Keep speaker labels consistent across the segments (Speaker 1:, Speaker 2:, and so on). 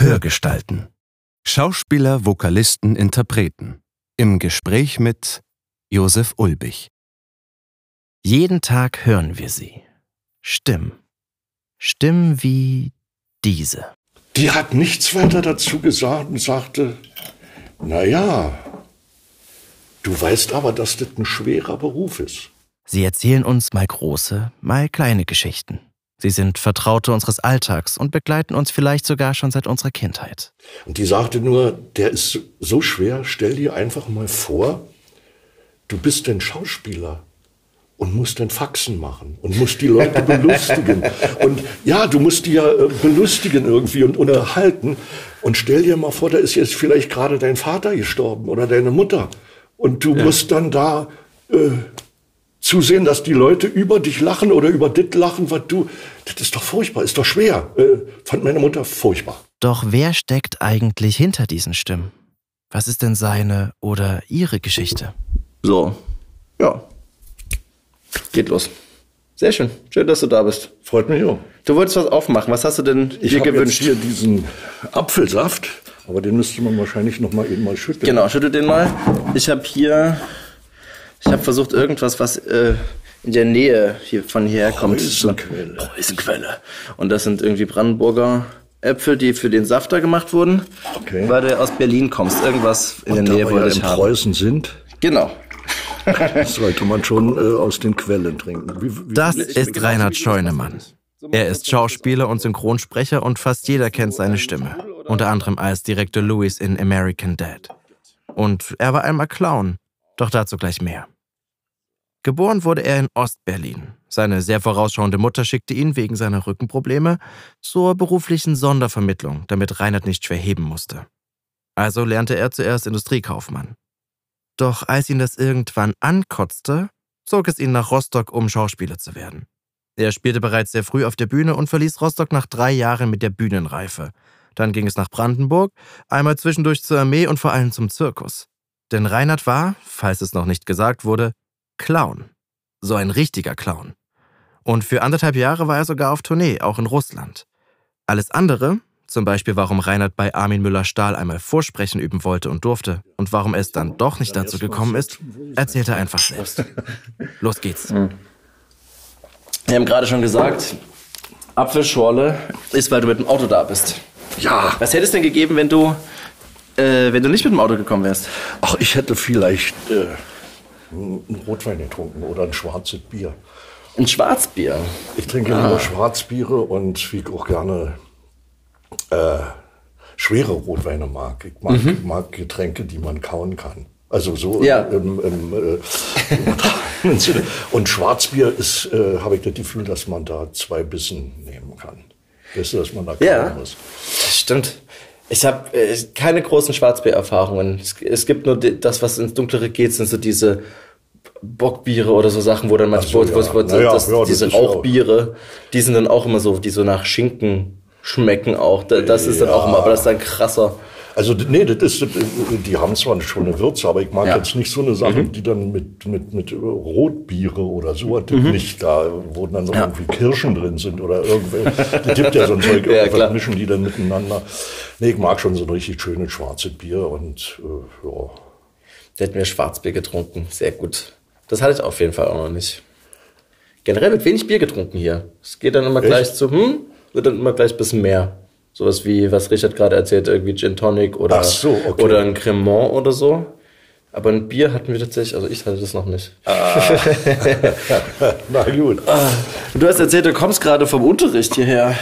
Speaker 1: Hörgestalten. Schauspieler, Vokalisten, Interpreten. Im Gespräch mit Josef Ulbich.
Speaker 2: Jeden Tag hören wir sie. Stimmen. Stimmen wie diese.
Speaker 3: Die hat nichts weiter dazu gesagt und sagte, na ja, du weißt aber, dass das ein schwerer Beruf ist.
Speaker 2: Sie erzählen uns mal große, mal kleine Geschichten. Sie sind Vertraute unseres Alltags und begleiten uns vielleicht sogar schon seit unserer Kindheit.
Speaker 3: Und die sagte nur, der ist so schwer, stell dir einfach mal vor, du bist ein Schauspieler und musst dann Faxen machen und musst die Leute belustigen. Und ja, du musst die ja äh, belustigen irgendwie und unterhalten. Und stell dir mal vor, da ist jetzt vielleicht gerade dein Vater gestorben oder deine Mutter. Und du ja. musst dann da äh, zusehen, dass die Leute über dich lachen oder über das lachen, was du. Das ist doch furchtbar, ist doch schwer. Äh, fand meine Mutter furchtbar.
Speaker 2: Doch wer steckt eigentlich hinter diesen Stimmen? Was ist denn seine oder ihre Geschichte?
Speaker 4: So, ja. Geht los. Sehr schön. Schön, dass du da bist.
Speaker 3: Freut mich auch.
Speaker 4: Du wolltest was aufmachen. Was hast du denn
Speaker 3: ich
Speaker 4: dir gewünscht?
Speaker 3: Ich hier diesen Apfelsaft, aber den müsste man wahrscheinlich noch mal eben mal schütteln.
Speaker 4: Genau, schüttel den mal. Ich habe hier ich habe versucht, irgendwas, was äh, in der Nähe hier von hierher kommt.
Speaker 3: Preußenquelle.
Speaker 4: Preußenquelle. Und das sind irgendwie Brandenburger Äpfel, die für den Safter gemacht wurden.
Speaker 3: Okay.
Speaker 4: Weil du aus Berlin kommst. Irgendwas in
Speaker 3: Und
Speaker 4: der Nähe wollte
Speaker 3: ja
Speaker 4: ich
Speaker 3: in
Speaker 4: haben.
Speaker 3: Preußen sind,
Speaker 4: Genau.
Speaker 3: sollte man schon äh, aus den Quellen trinken. Wie, wie,
Speaker 2: Das ist Reinhard Scheunemann. Er ist Schauspieler und Synchronsprecher und fast jeder kennt seine Stimme. Unter anderem als Direktor Lewis in American Dad. Und er war einmal Clown. Doch dazu gleich mehr. Geboren wurde er in Ostberlin. Seine sehr vorausschauende Mutter schickte ihn wegen seiner Rückenprobleme zur beruflichen Sondervermittlung, damit Reinhard nicht schwer heben musste. Also lernte er zuerst Industriekaufmann. Doch als ihn das irgendwann ankotzte, zog es ihn nach Rostock, um Schauspieler zu werden. Er spielte bereits sehr früh auf der Bühne und verließ Rostock nach drei Jahren mit der Bühnenreife. Dann ging es nach Brandenburg, einmal zwischendurch zur Armee und vor allem zum Zirkus. Denn Reinhard war, falls es noch nicht gesagt wurde, Clown. So ein richtiger Clown. Und für anderthalb Jahre war er sogar auf Tournee, auch in Russland. Alles andere, zum Beispiel warum Reinhard bei Armin Müller-Stahl einmal Vorsprechen üben wollte und durfte und warum es dann doch nicht dazu gekommen ist, erzählt er einfach selbst. Los geht's.
Speaker 4: Wir haben gerade schon gesagt, Apfelschorle ist, weil du mit dem Auto da bist.
Speaker 3: Ja,
Speaker 4: Was hätte es denn gegeben, wenn du, äh, wenn du nicht mit dem Auto gekommen wärst?
Speaker 3: ach, ich hätte vielleicht äh, einen Rotwein getrunken oder ein schwarzes Bier.
Speaker 4: Ein Schwarzbier.
Speaker 3: Ich trinke
Speaker 4: Ah.
Speaker 3: lieber Schwarzbiere und wie auch gerne äh, schwere Rotweine mag. Ich mag, mag Getränke, die man kauen kann. Also so
Speaker 4: Mhm. Ja.
Speaker 3: im, im, äh, im Sinne. Und Schwarzbier ist, äh, habe ich das Gefühl, dass man da zwei Bissen nehmen kann. Weißt du, dass man da kauen
Speaker 4: Ja.
Speaker 3: muss.
Speaker 4: Stimmt. Ich habe äh, keine großen Schwarzbier-Erfahrungen. Es, es gibt nur das, was ins Dunklere geht, sind so diese Bockbiere oder so Sachen, wo dann manchmal
Speaker 3: so,
Speaker 4: wo,
Speaker 3: ja.
Speaker 4: wo, wo,
Speaker 3: ja,
Speaker 4: das,
Speaker 3: ja, das
Speaker 4: diese Rauchbiere, die sind dann auch immer so, die so nach Schinken schmecken auch. Da- Das ist dann auch immer, aber das ist dann krasser.
Speaker 3: Also nee, das ist, die haben zwar schon eine Würze, aber ich mag
Speaker 4: Ja.
Speaker 3: jetzt nicht so eine Sache, die dann mit, mit, mit Rotbiere oder so, das nicht da, wo dann noch irgendwie Kirschen drin sind oder irgendwelche, es gibt ja so ein Zeug,
Speaker 4: Ja,
Speaker 3: irgendwas mischen die dann miteinander. Nee, ich mag schon so ein richtig schönes schwarzes Bier und äh, ja.
Speaker 4: Der hat mir Schwarzbier getrunken. Sehr gut. Das hatte ich auf jeden Fall auch noch nicht. Generell wird wenig Bier getrunken hier. Es geht dann immer gleich zu, hm, wird dann immer gleich ein bisschen mehr. Sowas wie, was Richard gerade erzählt, irgendwie Gin Tonic oder,
Speaker 3: so, okay.
Speaker 4: oder ein Cremant oder so. Aber ein Bier hatten wir tatsächlich, also ich hatte das noch nicht.
Speaker 3: Na gut.
Speaker 4: Du hast erzählt, du kommst gerade vom Unterricht hierher.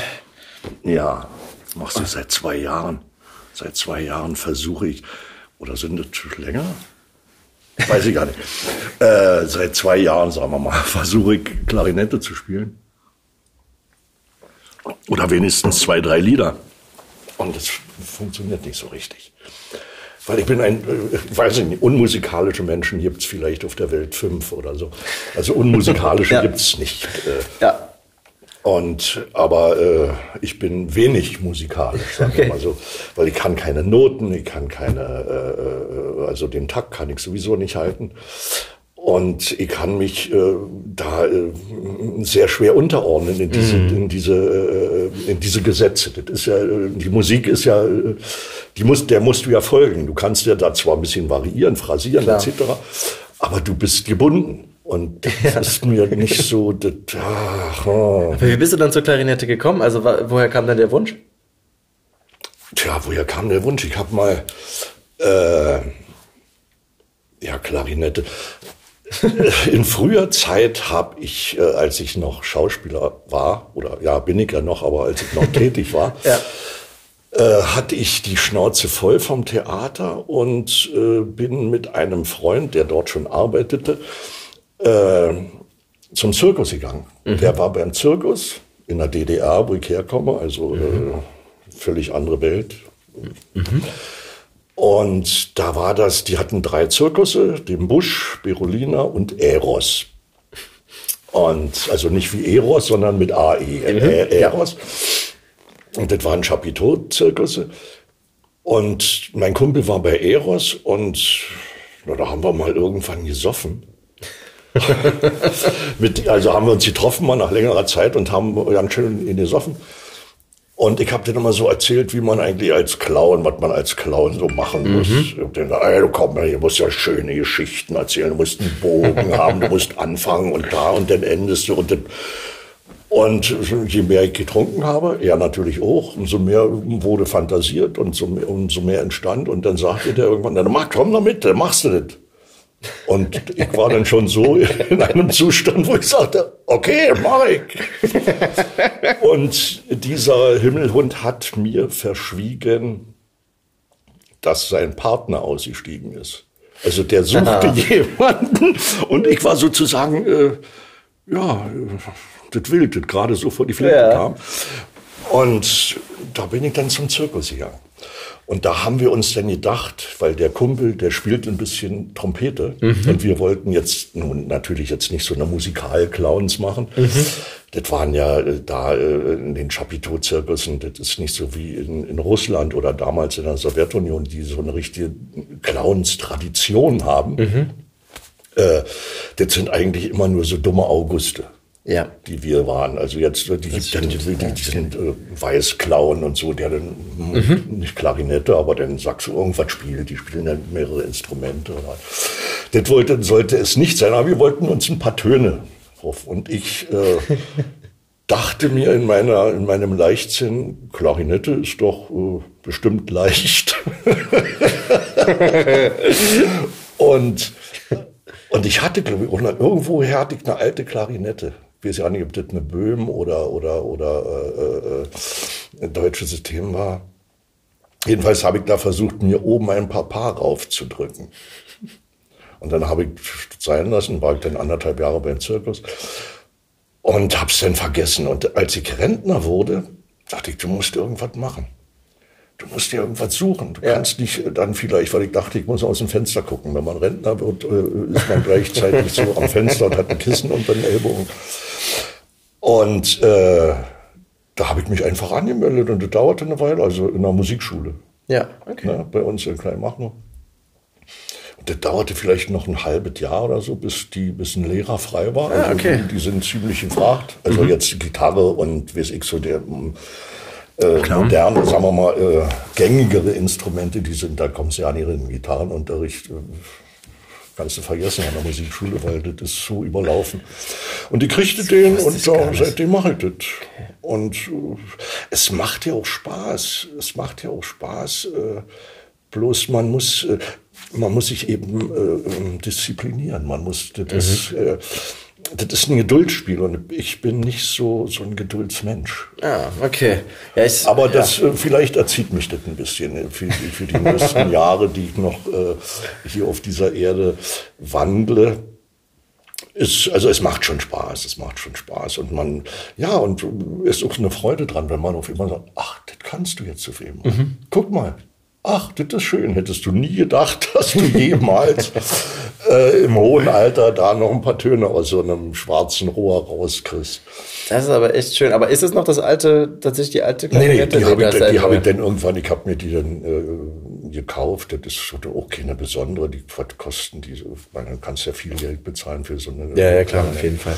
Speaker 3: Ja, machst du seit zwei Jahren. Seit zwei Jahren versuche ich, oder sind es länger? Weiß ich gar nicht. Äh, seit zwei Jahren, sagen wir mal, versuche ich Klarinette zu spielen. Oder wenigstens zwei, drei Lieder. Und es funktioniert nicht so richtig. Weil ich bin ein, äh, ich weiß nicht, unmusikalische Menschen gibt es vielleicht auf der Welt fünf oder so. Also unmusikalische
Speaker 4: Ja.
Speaker 3: gibt es nicht. Äh,
Speaker 4: Ja.
Speaker 3: und aber äh, ich bin wenig musikalisch, sagen wir
Speaker 4: Okay.
Speaker 3: mal so, weil ich kann keine Noten, ich kann keine, äh, äh, also den Takt kann ich sowieso nicht halten. Und ich kann mich äh, da äh, sehr schwer unterordnen in diese, mm. in diese, äh, in diese Gesetze. Das ist ja, äh, die Musik ist ja, äh, die muss, der musst du ja folgen. Du kannst ja da zwar ein bisschen variieren, phrasieren Klar. etc., aber du bist gebunden. Und das ja. ist mir nicht so. Das, ach,
Speaker 4: oh. Wie bist du dann zur Klarinette gekommen? Also woher kam dann der Wunsch?
Speaker 3: Tja, woher kam der Wunsch? Ich habe mal äh, ja Klarinette. In früher Zeit habe ich, äh, als ich noch Schauspieler war, oder ja, bin ich ja noch, aber als ich noch tätig war, ja. äh, hatte ich die Schnauze voll vom Theater und äh, bin mit einem Freund, der dort schon arbeitete, zum Zirkus gegangen. Mhm. Der war beim Zirkus in der DDR, wo ich herkomme, also mhm. völlig andere Welt. Mhm. Und da war das, die hatten drei Zirkusse, den Busch, Berolina und Eros. Und also nicht wie Eros, sondern mit AE, mhm. Eros. Und das waren Chapiteau-Zirkusse. Und mein Kumpel war bei Eros und na, da haben wir mal irgendwann gesoffen. Mit, also haben wir uns getroffen mal nach längerer Zeit und haben ganz schön in gesoffen. Und ich habe denen immer so erzählt, wie man eigentlich als Clown, was man als Clown so machen mhm. muss. Ich hab denen gesagt, ey, du komm hier musst ja schöne Geschichten erzählen, du musst einen Bogen haben, du musst anfangen und da und dann endest du und dann und je mehr ich getrunken habe, er natürlich auch, umso mehr wurde fantasiert und umso mehr entstand. Und dann sagte der irgendwann, dann mach, komm doch mit, dann machst du das. Und ich war dann schon so in einem Zustand, wo ich sagte, okay, mach ich. Und dieser Himmelhund hat mir verschwiegen, dass sein Partner ausgestiegen ist. Also der suchte Aha. jemanden und ich war sozusagen, äh, ja, das Wild, das gerade so vor die Flinte ja. kam. Und da bin ich dann zum Zirkus gegangen. Und da haben wir uns dann gedacht, weil der Kumpel, der spielt ein bisschen Trompete mhm. und wir wollten jetzt nun natürlich jetzt nicht so eine Musikal-Clowns machen. Mhm. Das waren ja äh, da äh, in den Chapiteau-Zirkussen, das ist nicht so wie in, in, Russland oder damals in der Sowjetunion, die so eine richtige Clowns-Tradition haben. Mhm. Äh, das sind eigentlich immer nur so dumme Auguste ja. die wir waren. Also jetzt, die gibt dann die, die, die sind äh, Weißklauen und so, der dann mhm. nicht Klarinette, aber dann Saxo irgendwas spielt. Die spielen dann mehrere Instrumente. Oder. Das wollte, sollte es nicht sein, aber wir wollten uns ein paar Töne drauf. Und ich äh, dachte mir in meiner, in meinem Leichtsinn, Klarinette ist doch äh, bestimmt leicht. und und ich hatte, glaube ich, irgendwoher hatte ich eine alte Klarinette ich weiß ja nicht, ob das eine Böhm oder, oder, oder äh, äh, ein deutsches System war. Jedenfalls habe ich da versucht, mir oben ein paar Paar raufzudrücken. Und dann habe ich sein lassen, war ich dann anderthalb Jahre beim Zirkus und habe es dann vergessen. Und als ich Rentner wurde, dachte ich, du musst irgendwas machen du musst dir irgendwas suchen. Du ja. kannst nicht dann vielleicht, weil ich dachte, ich muss aus dem Fenster gucken. Wenn man Rentner wird, äh, ist man gleichzeitig so am Fenster und hat ein Kissen unter den Ellbogen. Und äh, da habe ich mich einfach angemeldet und das dauerte eine Weile, also in der Musikschule.
Speaker 4: Ja, okay.
Speaker 3: Ne, bei uns in Kleinmachnow. Und das dauerte vielleicht noch ein halbes Jahr oder so, bis, die, bis ein Lehrer frei war.
Speaker 4: Ah, also okay.
Speaker 3: die, die, sind ziemlich gefragt. Also mhm. jetzt Gitarre und weiß ich so, der äh, moderne, sagen wir mal, äh, gängigere Instrumente, die sind, da kommen sie an ihren Gitarrenunterricht. Äh, kannst du vergessen an der Musikschule, weil das ist so überlaufen. Und die kriegte den und ja, seitdem mache ich das. Und äh, es macht ja auch Spaß. Es macht ja auch Spaß. Äh, bloß man muss, äh, man muss sich eben äh, ähm, disziplinieren. Man muss das, mhm. Das ist ein Geduldsspiel und ich bin nicht so, so ein Geduldsmensch.
Speaker 4: Ah, okay. Ja,
Speaker 3: ich, Aber das, ja. Äh, vielleicht erzieht mich das ein bisschen äh, für, für die nächsten Jahre, die ich noch äh, hier auf dieser Erde wandle. Ist, also es macht schon Spaß, es macht schon Spaß und man, ja, und es ist auch eine Freude dran, wenn man auf immer sagt, ach, das kannst du jetzt auf einmal. Mhm. Guck mal, ach, das ist schön, hättest du nie gedacht, dass du jemals äh, im hohen Alter da noch ein paar Töne aus so einem schwarzen Rohr rauskriegst.
Speaker 4: Das ist aber echt schön. Aber ist es noch das alte, tatsächlich die alte
Speaker 3: Klarinette? Nee, nee, die habe ich, die hab ich dann irgendwann, ich habe mir die dann äh, gekauft. Das ist auch keine besondere. Die kosten die, man kannst ja viel Geld bezahlen für so eine.
Speaker 4: Ja, ja, klar, auf jeden Fall.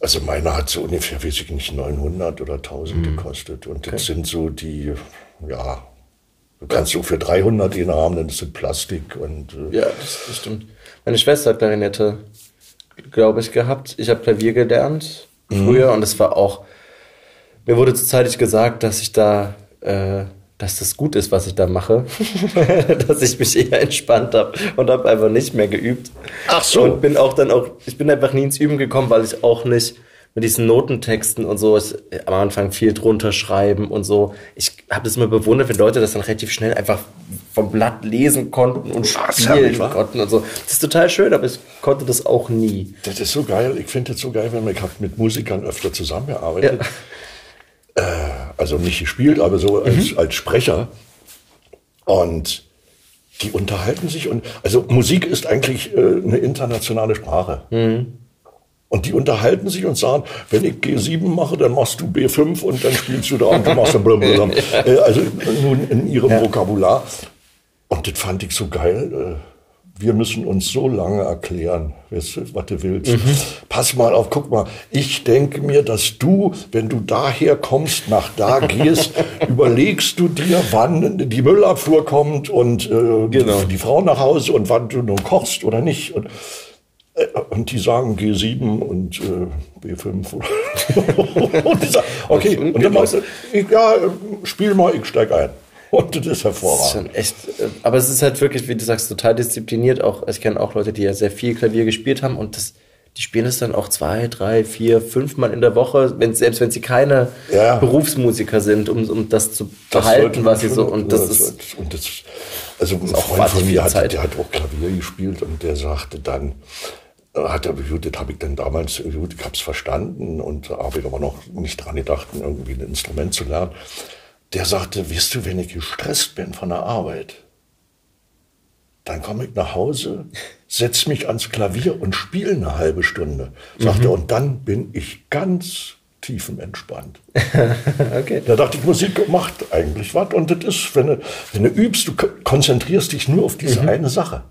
Speaker 3: Also meine hat so ungefähr, weiß ich nicht, 900 oder 1000 mhm. gekostet. Und das okay. sind so die, ja, du kannst so für 300 den haben, dann ist es Plastik und.
Speaker 4: Äh ja, das, das stimmt. Meine Schwester hat Klarinette, glaube ich, gehabt. Ich habe Klavier gelernt mhm. früher mhm. und es war auch, mir wurde zuzeitig gesagt, dass ich da, äh, dass das gut ist, was ich da mache. dass ich mich eher entspannt habe und habe einfach nicht mehr geübt.
Speaker 3: Ach so.
Speaker 4: Und bin auch dann auch, ich bin einfach nie ins Üben gekommen, weil ich auch nicht mit diesen Notentexten und so ist am Anfang viel drunter schreiben und so. Ich habe das immer bewundert, wenn Leute das dann relativ schnell einfach vom Blatt lesen konnten und spielen konnten und so. Das ist total schön, aber ich konnte das auch nie.
Speaker 3: Das ist so geil. Ich finde das so geil, wenn man mit Musikern öfter zusammengearbeitet. Ja. Äh, also nicht gespielt, aber so als, mhm. als Sprecher. Und die unterhalten sich und also Musik ist eigentlich äh, eine internationale Sprache. Mhm. Und die unterhalten sich und sagen, wenn ich G7 mache, dann machst du B5 und dann spielst du da und du machst dann blablabla. Äh, also nun in ihrem ja. Vokabular. Und das fand ich so geil. Äh, wir müssen uns so lange erklären, was du willst. Mhm. Pass mal auf, guck mal. Ich denke mir, dass du, wenn du daher kommst, nach da gehst, überlegst du dir, wann die Müllabfuhr kommt und äh, genau. die Frau nach Hause und wann du nun kochst oder nicht. Und, und die sagen G7 und äh, B5. und die sagen, okay, und dann machst du, ich, ja, spiel mal, ich steig ein. Und das ist hervorragend. Das ist
Speaker 4: echt, äh, aber es ist halt wirklich, wie du sagst, total diszipliniert. Auch, ich kenne auch Leute, die ja sehr viel Klavier gespielt haben und das, die spielen es dann auch zwei, drei, vier, fünf Mal in der Woche, wenn, selbst wenn sie keine ja. Berufsmusiker sind, um, um das zu behalten, was sie so, und das, ist,
Speaker 3: und das, also ein Freund von mir hat, der hat auch Klavier gespielt und der sagte dann, hat er, das habe ich dann damals, gut, ich habe es verstanden und habe ich aber noch nicht dran gedacht, irgendwie ein Instrument zu lernen. Der sagte, weißt du, wenn ich gestresst bin von der Arbeit, dann komme ich nach Hause, setze mich ans Klavier und spiele eine halbe Stunde. Sagte, mhm. und dann bin ich ganz tiefenentspannt. okay. Da dachte ich, Musik macht eigentlich was. Und das ist, wenn du, wenn du übst, du konzentrierst dich nur auf diese mhm. eine Sache.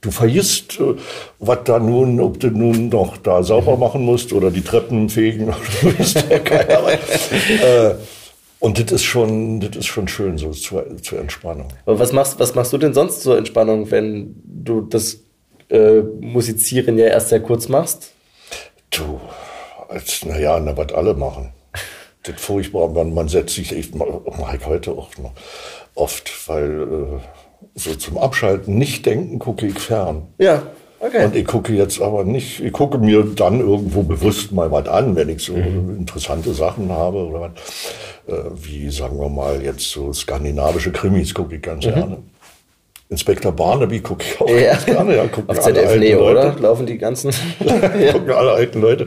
Speaker 3: Du vergisst, äh, was da nun, ob du nun noch da sauber mhm. machen musst oder die Treppen fegen oder äh, und das ist schon, das ist schon schön so zur, zur Entspannung.
Speaker 4: Aber was machst, was machst du denn sonst zur Entspannung, wenn du das äh, Musizieren ja erst sehr kurz machst?
Speaker 3: Du, als, naja, na, was alle machen. das furchtbar, man, man setzt sich, ich mache ich heute auch noch oft, weil äh, so zum Abschalten, nicht denken, gucke ich fern.
Speaker 4: Ja. Okay.
Speaker 3: Und ich gucke jetzt aber nicht, ich gucke mir dann irgendwo bewusst mal was an, wenn ich so mhm. interessante Sachen habe oder was, äh, wie sagen wir mal jetzt so skandinavische Krimis gucke ich ganz mhm. gerne. Inspektor Barnaby gucke ich auch
Speaker 4: ja. ganz gerne. Ja, Auf ZDF Neo, oder? Laufen die ganzen.
Speaker 3: ja. Gucken alle alten Leute.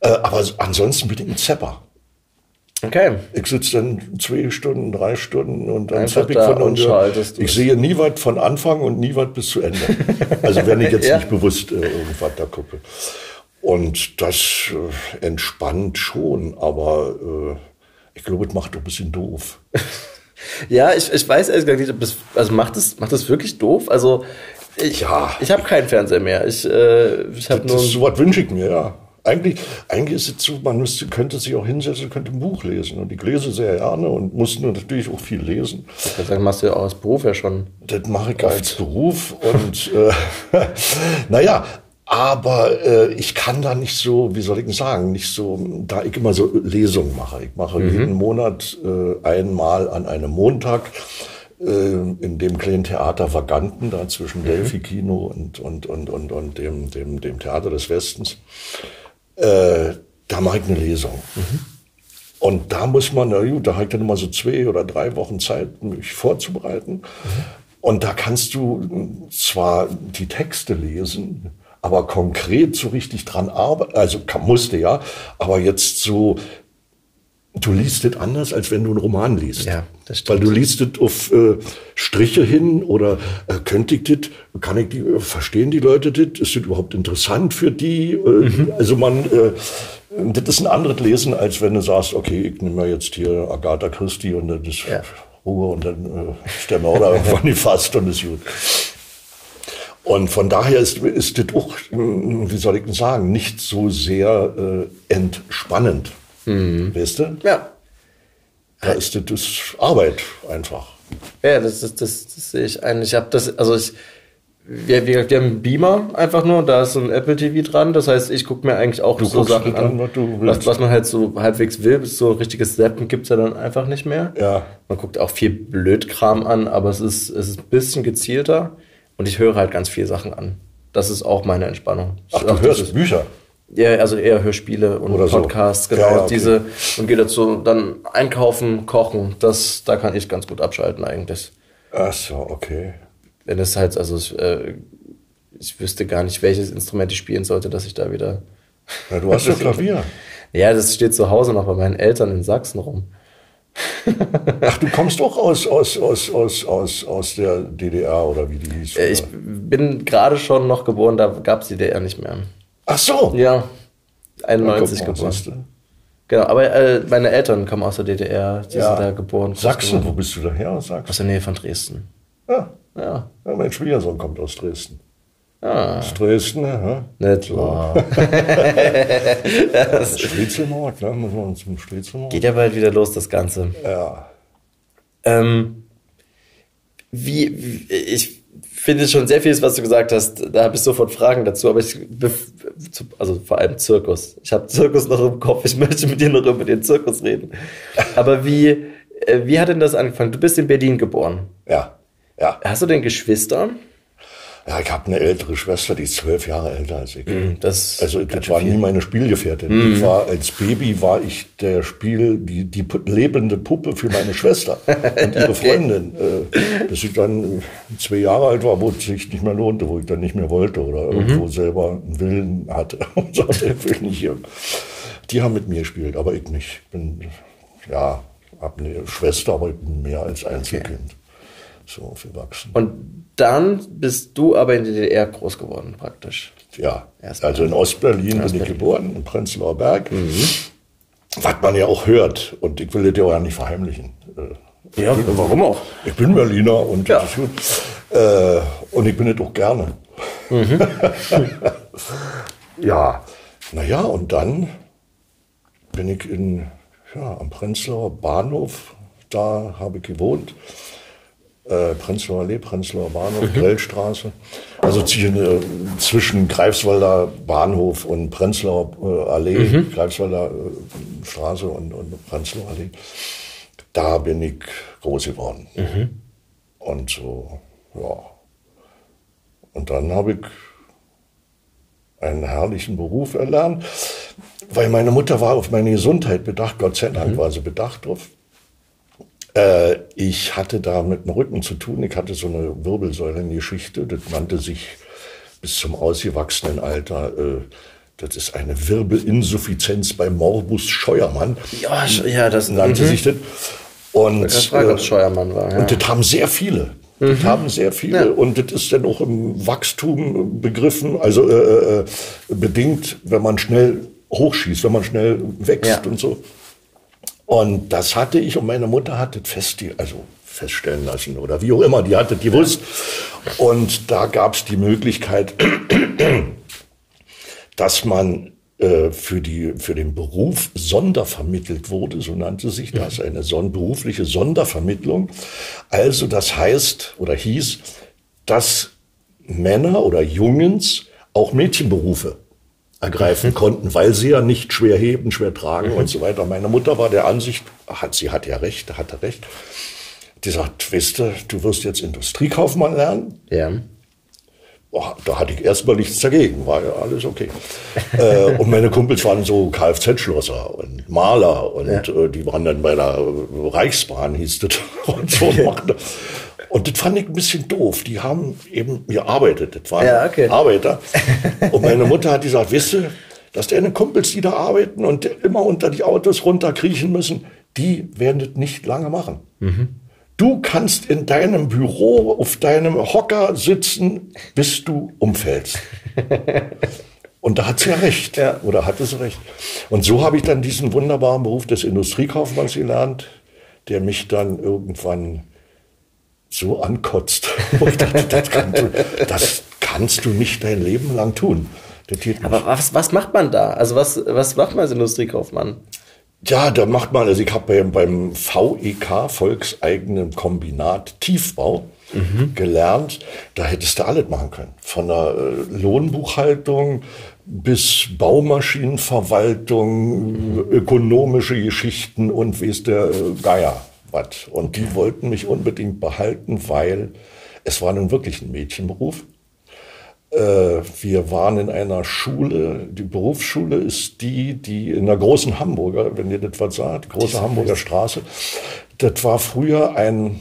Speaker 3: Äh, aber ansonsten bin ich ein Zepper.
Speaker 4: Okay.
Speaker 3: Ich sitze dann zwei Stunden, drei Stunden und dann zapp ich von und Ich sehe nie was von Anfang und nie was bis zu Ende. Also wenn ich jetzt ja. nicht bewusst äh, irgendwas da gucke. Und das äh, entspannt schon, aber äh, ich glaube, es macht ein bisschen doof.
Speaker 4: ja, ich, ich weiß ehrlich gesagt nicht, ob das, also macht das, macht das wirklich doof? Also ich, ja. ich habe keinen Fernseher mehr. Ich, äh, ich habe nur.
Speaker 3: So was wünsche ich mir, ja. Eigentlich, eigentlich ist es so, man müsste, könnte sich auch hinsetzen, könnte ein Buch lesen. Und ich lese sehr gerne und muss natürlich auch viel lesen.
Speaker 4: Sagen, machst du ja auch als Beruf ja schon.
Speaker 3: Das mache ich oft. als Beruf. Und äh, naja, aber äh, ich kann da nicht so, wie soll ich sagen, nicht so, da ich immer so Lesungen mache. Ich mache mhm. jeden Monat äh, einmal an einem Montag äh, in dem kleinen Theater Vaganten, da zwischen mhm. Delphi Kino und, und, und, und, und dem, dem, dem Theater des Westens äh, da mache ich eine Lesung. Mhm. Und da muss man, na gut, da habe ich dann immer so zwei oder drei Wochen Zeit, mich vorzubereiten. Mhm. Und da kannst du zwar die Texte lesen, aber konkret so richtig dran arbeiten, also musste ja, aber jetzt so du liest es anders, als wenn du einen Roman liest.
Speaker 4: Ja, das stimmt.
Speaker 3: Weil du liest es auf äh, Striche hin oder äh, könnte ich das, kann ich die, äh, verstehen die Leute das? Ist das überhaupt interessant für die? Äh, mhm. Also man, äh, das ist ein anderes Lesen, als wenn du sagst, okay, ich nehme jetzt hier Agatha Christie und das ja. Ruhe und dann äh, ist der Mörder irgendwann gefasst und ist gut. Und von daher ist, ist das auch, wie soll ich denn sagen, nicht so sehr entspannend. Mhm. Weißt du?
Speaker 4: Ja.
Speaker 3: Da ist das, das Arbeit einfach.
Speaker 4: Ja, das, ist, das, das sehe ich eigentlich. Ich habe das, also ich, wir, wir, wir haben einen Beamer einfach nur, da ist so ein Apple TV dran. Das heißt, ich gucke mir eigentlich auch
Speaker 3: du
Speaker 4: so Sachen an,
Speaker 3: was,
Speaker 4: was, was, man halt so halbwegs will. So richtiges Zappen gibt's ja dann einfach nicht mehr.
Speaker 3: Ja.
Speaker 4: Man guckt auch viel Blödkram an, aber es ist, es ist ein bisschen gezielter und ich höre halt ganz viele Sachen an. Das ist auch meine Entspannung.
Speaker 3: Ach, du hörst Bücher?
Speaker 4: Ja, also eher Hörspiele und Oder Podcasts, so. genau. Ja, ja, okay. Diese und gehe dazu dann einkaufen, kochen. Das, da kann ich ganz gut abschalten eigentlich.
Speaker 3: Ach so, okay.
Speaker 4: Wenn es halt, also ich, äh, ich wüsste gar nicht, welches Instrument ich spielen sollte, dass ich da wieder.
Speaker 3: Ja, du hast ja Klavier.
Speaker 4: ja, das steht zu Hause noch bei meinen Eltern in Sachsen rum.
Speaker 3: Ach, du kommst doch aus, aus, aus, aus, aus, aus der DDR oder wie die hieß?
Speaker 4: Oder? Ich bin gerade schon noch geboren, da gab es die DDR nicht mehr.
Speaker 3: Ach so.
Speaker 4: Ja, 91 ja, geboren. Genau, aber äh, meine Eltern kommen aus der DDR, die ja. sind da geboren.
Speaker 3: Sachsen, geworden. wo bist du daher?
Speaker 4: Sachsen? Aus der Nähe von Dresden.
Speaker 3: Ja. ja. ja mein Schwiegersohn kommt aus Dresden.
Speaker 4: Ah.
Speaker 3: Aus Dresden, ja.
Speaker 4: Nicht wahr.
Speaker 3: das Striezelmarkt, ne? Wir uns zum Striezelmarkt.
Speaker 4: Geht ja bald wieder los, das Ganze.
Speaker 3: Ja.
Speaker 4: Ähm, wie, wie, ich finde schon sehr vieles, was du gesagt hast. Da habe ich sofort Fragen dazu, aber ich, also vor allem Zirkus. Ich habe Zirkus noch im Kopf. Ich möchte mit dir noch über den Zirkus reden. Aber wie, äh, wie hat denn das angefangen? Du bist in Berlin geboren.
Speaker 3: Ja. Ja.
Speaker 4: Hast du denn Geschwister?
Speaker 3: Ja, ich habe eine ältere Schwester, die ist zwölf Jahre älter als ich.
Speaker 4: Mm, das
Speaker 3: also das war nie meine Spielgefährtin. Mm. Ich war als Baby war ich der Spiel die die lebende Puppe für meine Schwester und ihre Freundin. Äh, bis ich dann zwei Jahre alt war, wo es sich nicht mehr lohnte, wo ich dann nicht mehr wollte oder mhm. irgendwo selber einen Willen hatte und sagte, ich will nicht hier. Die haben mit mir gespielt, aber ich nicht. Ich bin ja habe eine Schwester, aber ich bin mehr als Einzelkind. Okay. So aufgewachsen.
Speaker 4: Und dann bist du aber in der DDR groß geworden, praktisch.
Speaker 3: Ja, Erstmal. also in Ostberlin Ost bin ich geboren, in Prenzlauer Berg. Mhm. Was man ja auch hört. Und ich will das ja auch nicht verheimlichen.
Speaker 4: Ja, bin, warum auch?
Speaker 3: Ich bin Berliner und, ja. äh, und ich bin es auch gerne. Mhm. ja, naja, und dann bin ich in, ja, am Prenzlauer Bahnhof, da habe ich gewohnt äh, Prenzlauer Allee, Prenzlauer Bahnhof, mhm. Grellstraße. Also zwischen, äh, zwischen Greifswalder Bahnhof und Prenzlauer äh, Allee, mhm. Greifswalder äh, Straße und, und Prenzlauer Allee. Da bin ich groß geworden. Mhm. Und so, ja. Und dann habe ich einen herrlichen Beruf erlernt, weil meine Mutter war auf meine Gesundheit bedacht, Gott sei Dank mhm. war sie bedacht drauf. Äh, ich hatte da mit dem Rücken zu tun. Ich hatte so eine Wirbelsäulengeschichte. Das nannte sich bis zum ausgewachsenen Alter. Äh, das ist eine Wirbelinsuffizienz bei Morbus Scheuermann.
Speaker 4: Ja, ja das
Speaker 3: nannte mhm. sich das. Und,
Speaker 4: ich frage, ob äh, Scheuermann war.
Speaker 3: Ja. Und das haben sehr viele. Das mhm. haben sehr viele. Ja. Und das ist dann auch im Wachstum begriffen, also äh, äh, bedingt, wenn man schnell hochschießt, wenn man schnell wächst ja. und so. Und das hatte ich und meine Mutter hat das fest, also feststellen lassen oder wie auch immer, die hatte die gewusst. Und da gab es die Möglichkeit, dass man äh, für, die, für den Beruf sondervermittelt wurde, so nannte sich das, eine son berufliche Sondervermittlung. Also das heißt oder hieß, dass Männer oder Jungens auch Mädchenberufe ergreifen konnten, weil sie ja nicht schwer heben, schwer tragen mhm. und so weiter. Meine Mutter war der Ansicht, hat, sie hat ja recht, hatte recht, die sagt, weißt du, du wirst jetzt Industriekaufmann lernen.
Speaker 4: Ja.
Speaker 3: Boah, da hatte ich erstmal nichts dagegen, war ja alles okay. äh, und meine Kumpels waren so Kfz-Schlosser und Maler und ja. äh, die waren dann bei der Reichsbahn, hieß das. Und so. Und das fand ich ein bisschen doof. Die haben eben gearbeitet. Das waren ja, okay. Arbeiter. Und meine Mutter hat gesagt, wisst ihr, dass deine Kumpels, die da arbeiten und immer unter die Autos runterkriechen müssen, die werden das nicht lange machen. Mhm. Du kannst in deinem Büro auf deinem Hocker sitzen, bis du umfällst. Und da hat sie ja recht. Ja. Oder hatte sie recht. Und so habe ich dann diesen wunderbaren Beruf des Industriekaufmanns gelernt der mich dann irgendwann so ankotzt. dachte, das, kannst du, das kannst du nicht dein Leben lang tun.
Speaker 4: Aber was, was macht man da? Also was, was macht man als Industriekaufmann?
Speaker 3: Ja, da macht man, also ich habe beim, beim VEK, Volkseigenen Kombinat Tiefbau, mhm. gelernt, da hättest du alles machen können. Von der äh, Lohnbuchhaltung bis Baumaschinenverwaltung, mhm. ökonomische Geschichten und wie ist der äh, Geier was. Und die wollten mich unbedingt behalten, weil es war nun wirklich ein Mädchenberuf. Äh, wir waren in einer Schule, die Berufsschule ist die, die in der großen Hamburger, wenn ihr das was sagt, große Hamburger Straße. Das war früher ein,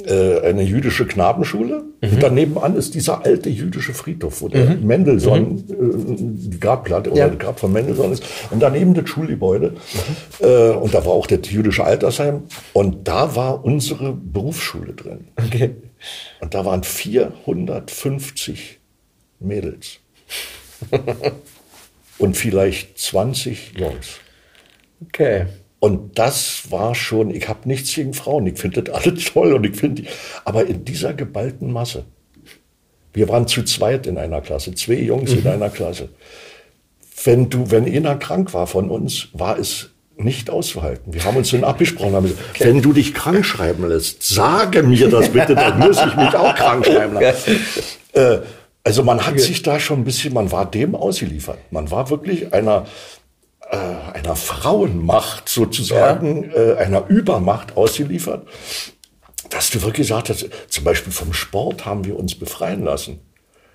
Speaker 3: eine jüdische Knabenschule. Mhm. Und daneben an ist dieser alte jüdische Friedhof, wo der mhm. Mendelssohn, mhm. äh, die Grabplatte oder ja. das Grab von Mendelssohn ist. Und daneben das Schulgebäude. Mhm. Äh, und da war auch das jüdische Altersheim. Und da war unsere Berufsschule drin. Okay. Und da waren 450 Mädels. und vielleicht 20 Jungs.
Speaker 4: Okay.
Speaker 3: Und das war schon, ich habe nichts gegen Frauen, ich finde das alles toll und ich finde, aber in dieser geballten Masse. Wir waren zu zweit in einer Klasse, zwei Jungs mhm. in einer Klasse. Wenn du, wenn einer krank war von uns, war es nicht auszuhalten. Wir haben uns dann abgesprochen, haben gesagt, okay. wenn du dich krank schreiben lässt, sage mir das bitte, dann muss ich mich auch krank schreiben lassen. Äh, also man hat okay. sich da schon ein bisschen, man war dem ausgeliefert. Man war wirklich einer, äh, einer Frauenmacht sozusagen, ja. äh, einer Übermacht ausgeliefert, dass du wirklich gesagt hast, zum Beispiel vom Sport haben wir uns befreien lassen.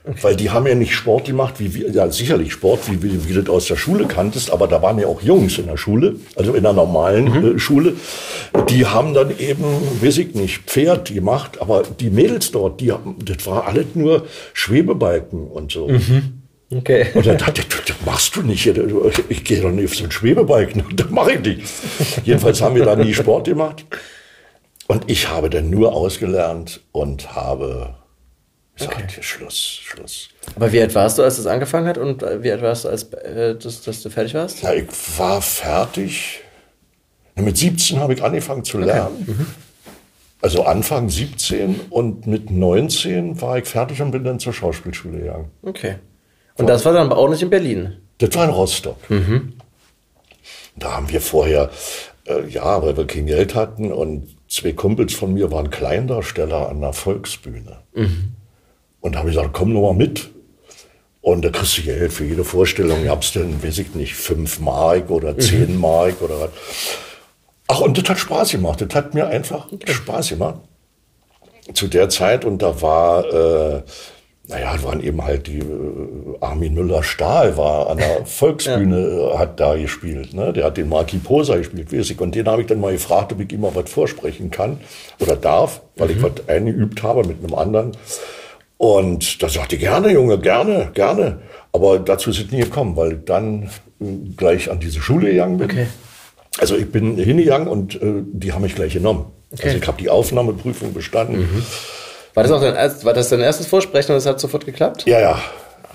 Speaker 3: Okay. Weil die haben ja nicht Sport gemacht, wie wir, ja sicherlich Sport, wie, wie, wie du das aus der Schule kanntest, aber da waren ja auch Jungs in der Schule, also in der normalen mhm. äh, Schule. Die haben dann eben, weiß ich nicht, Pferd gemacht, aber die Mädels dort, die haben, das war alles nur Schwebebalken und so. Mhm. Okay. Und dann dachte ich, das machst du nicht. Ich gehe doch nicht auf so einen Schwebebalken. Das mache ich nicht. Jedenfalls haben wir da nie Sport gemacht. Und ich habe dann nur ausgelernt und habe gesagt, okay. Schluss, Schluss.
Speaker 4: Aber wie alt warst du, als es angefangen hat und wie alt warst du, als äh, dass, dass du fertig warst?
Speaker 3: Ja, ich war fertig. Mit 17 habe ich angefangen zu lernen. Okay. Mhm. Also Anfang 17 und mit 19 war ich fertig und bin dann zur Schauspielschule gegangen.
Speaker 4: Okay. Und das war dann aber auch nicht in Berlin?
Speaker 3: Das war in Rostock. Mhm. Da haben wir vorher, äh, ja, weil wir kein Geld hatten und zwei Kumpels von mir waren Kleindarsteller an der Volksbühne. Mhm. Und da habe ich gesagt, komm noch mal mit. Und da kriegst du Geld für jede Vorstellung. Ihr habt denn, weiß ich nicht, fünf Mark oder mhm. zehn mhm. Mark oder was. Ach, und das hat Spaß gemacht. Das hat mir einfach okay. Spaß gemacht. Zu der Zeit, und da war, äh, naja, waren eben halt die äh, Armin Müller-Stahl war an der Volksbühne, ja. hat da gespielt. Ne? Der hat den Marki Posa gespielt, weiß ich. Und den habe ich dann mal gefragt, ob ich ihm mal was vorsprechen kann oder darf, weil mhm. ich was eingeübt habe mit einem anderen. Und da sagte ich, gerne, Junge, gerne, gerne. Aber dazu ist es nie gekommen, weil ich dann äh, gleich an diese Schule gegangen bin. Okay. Also ich bin hingegangen und äh, die haben mich gleich genommen. Okay. Also ich habe die Aufnahmeprüfung bestanden. Mhm.
Speaker 4: War das auch dein, war das dein erstes Vorsprechen und es hat sofort geklappt?
Speaker 3: Ja, ja.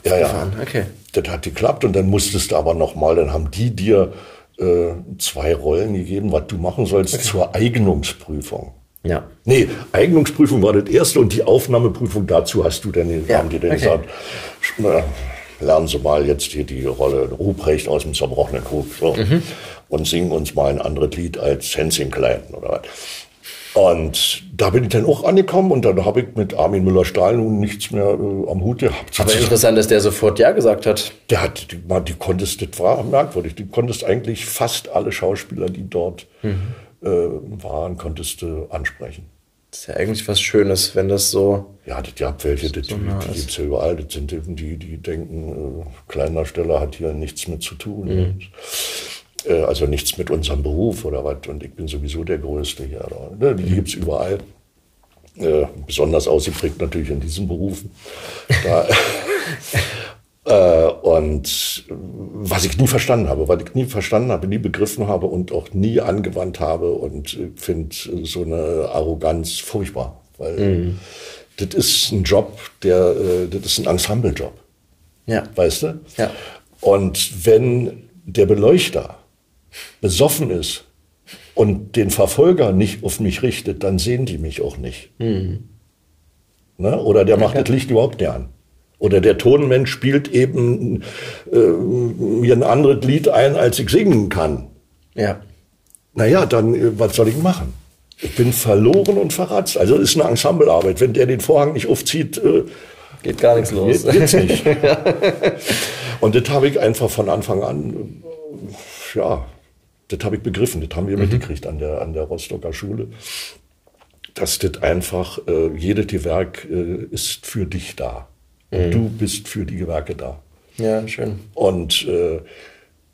Speaker 3: Ja, ja. Okay. Das hat geklappt und dann musstest du aber nochmal, dann haben die dir äh, zwei Rollen gegeben, was du machen sollst okay. zur Eignungsprüfung. Ja. Nee, Eignungsprüfung war das erste und die Aufnahmeprüfung dazu hast du dann, ja. haben die dann okay. gesagt, na, lernen Sie mal jetzt hier die Rolle Ruprecht aus dem zerbrochenen Krug so, mhm. und singen uns mal ein anderes Lied als Hänschen Klein oder was. Und da bin ich dann auch angekommen und dann habe ich mit Armin Müller-Stahl nun nichts mehr äh, am Hut gehabt.
Speaker 4: Aber interessant, dass der sofort Ja gesagt hat.
Speaker 3: Der hat, die, die konntest, das war merkwürdig, die konntest eigentlich fast alle Schauspieler, die dort mhm äh, waren, konntest du ansprechen.
Speaker 4: Das ist ja eigentlich was Schönes, wenn das so.
Speaker 3: Ja, die gab welche, die, so die, die gibt es ja überall. Das sind eben die, die denken, äh, Kleindarsteller hat hier nichts mit zu tun. Mhm. Äh, also nichts mit unserem Beruf oder was. Und ich bin sowieso der Größte hier. Ne? Die mhm. gibt es überall. Äh, besonders ausgeprägt natürlich in diesen Berufen. Da, Äh, und was ich nie verstanden habe, weil ich nie verstanden habe, nie begriffen habe und auch nie angewandt habe und finde so eine Arroganz furchtbar. Weil mhm. das ist ein Job, der, äh, das ist ein Ensemble-Job. Ja. Weißt du? Ja. Und wenn der Beleuchter besoffen ist, und den Verfolger nicht auf mich richtet, dann sehen die mich auch nicht. Mhm. Ne? Oder der macht okay. das Licht überhaupt nicht an. Oder der Tonmensch spielt eben äh, mir ein anderes Lied ein, als ich singen kann.
Speaker 4: Ja.
Speaker 3: Naja, dann, äh, was soll ich machen? Ich bin verloren und verratzt. Also ist eine Ensemblearbeit. Wenn der den Vorhang nicht aufzieht, äh,
Speaker 4: geht gar nichts los.
Speaker 3: Geht, geht's nicht. Und das habe ich einfach von Anfang an, ja, das habe ich begriffen. Das haben wir mhm. mitgekriegt an der, an der Rostocker Schule. Dass das einfach, äh, jedes Gewerk äh, ist für dich da. Und mhm. du bist für die Gewerke da.
Speaker 4: Ja, schön.
Speaker 3: Und äh,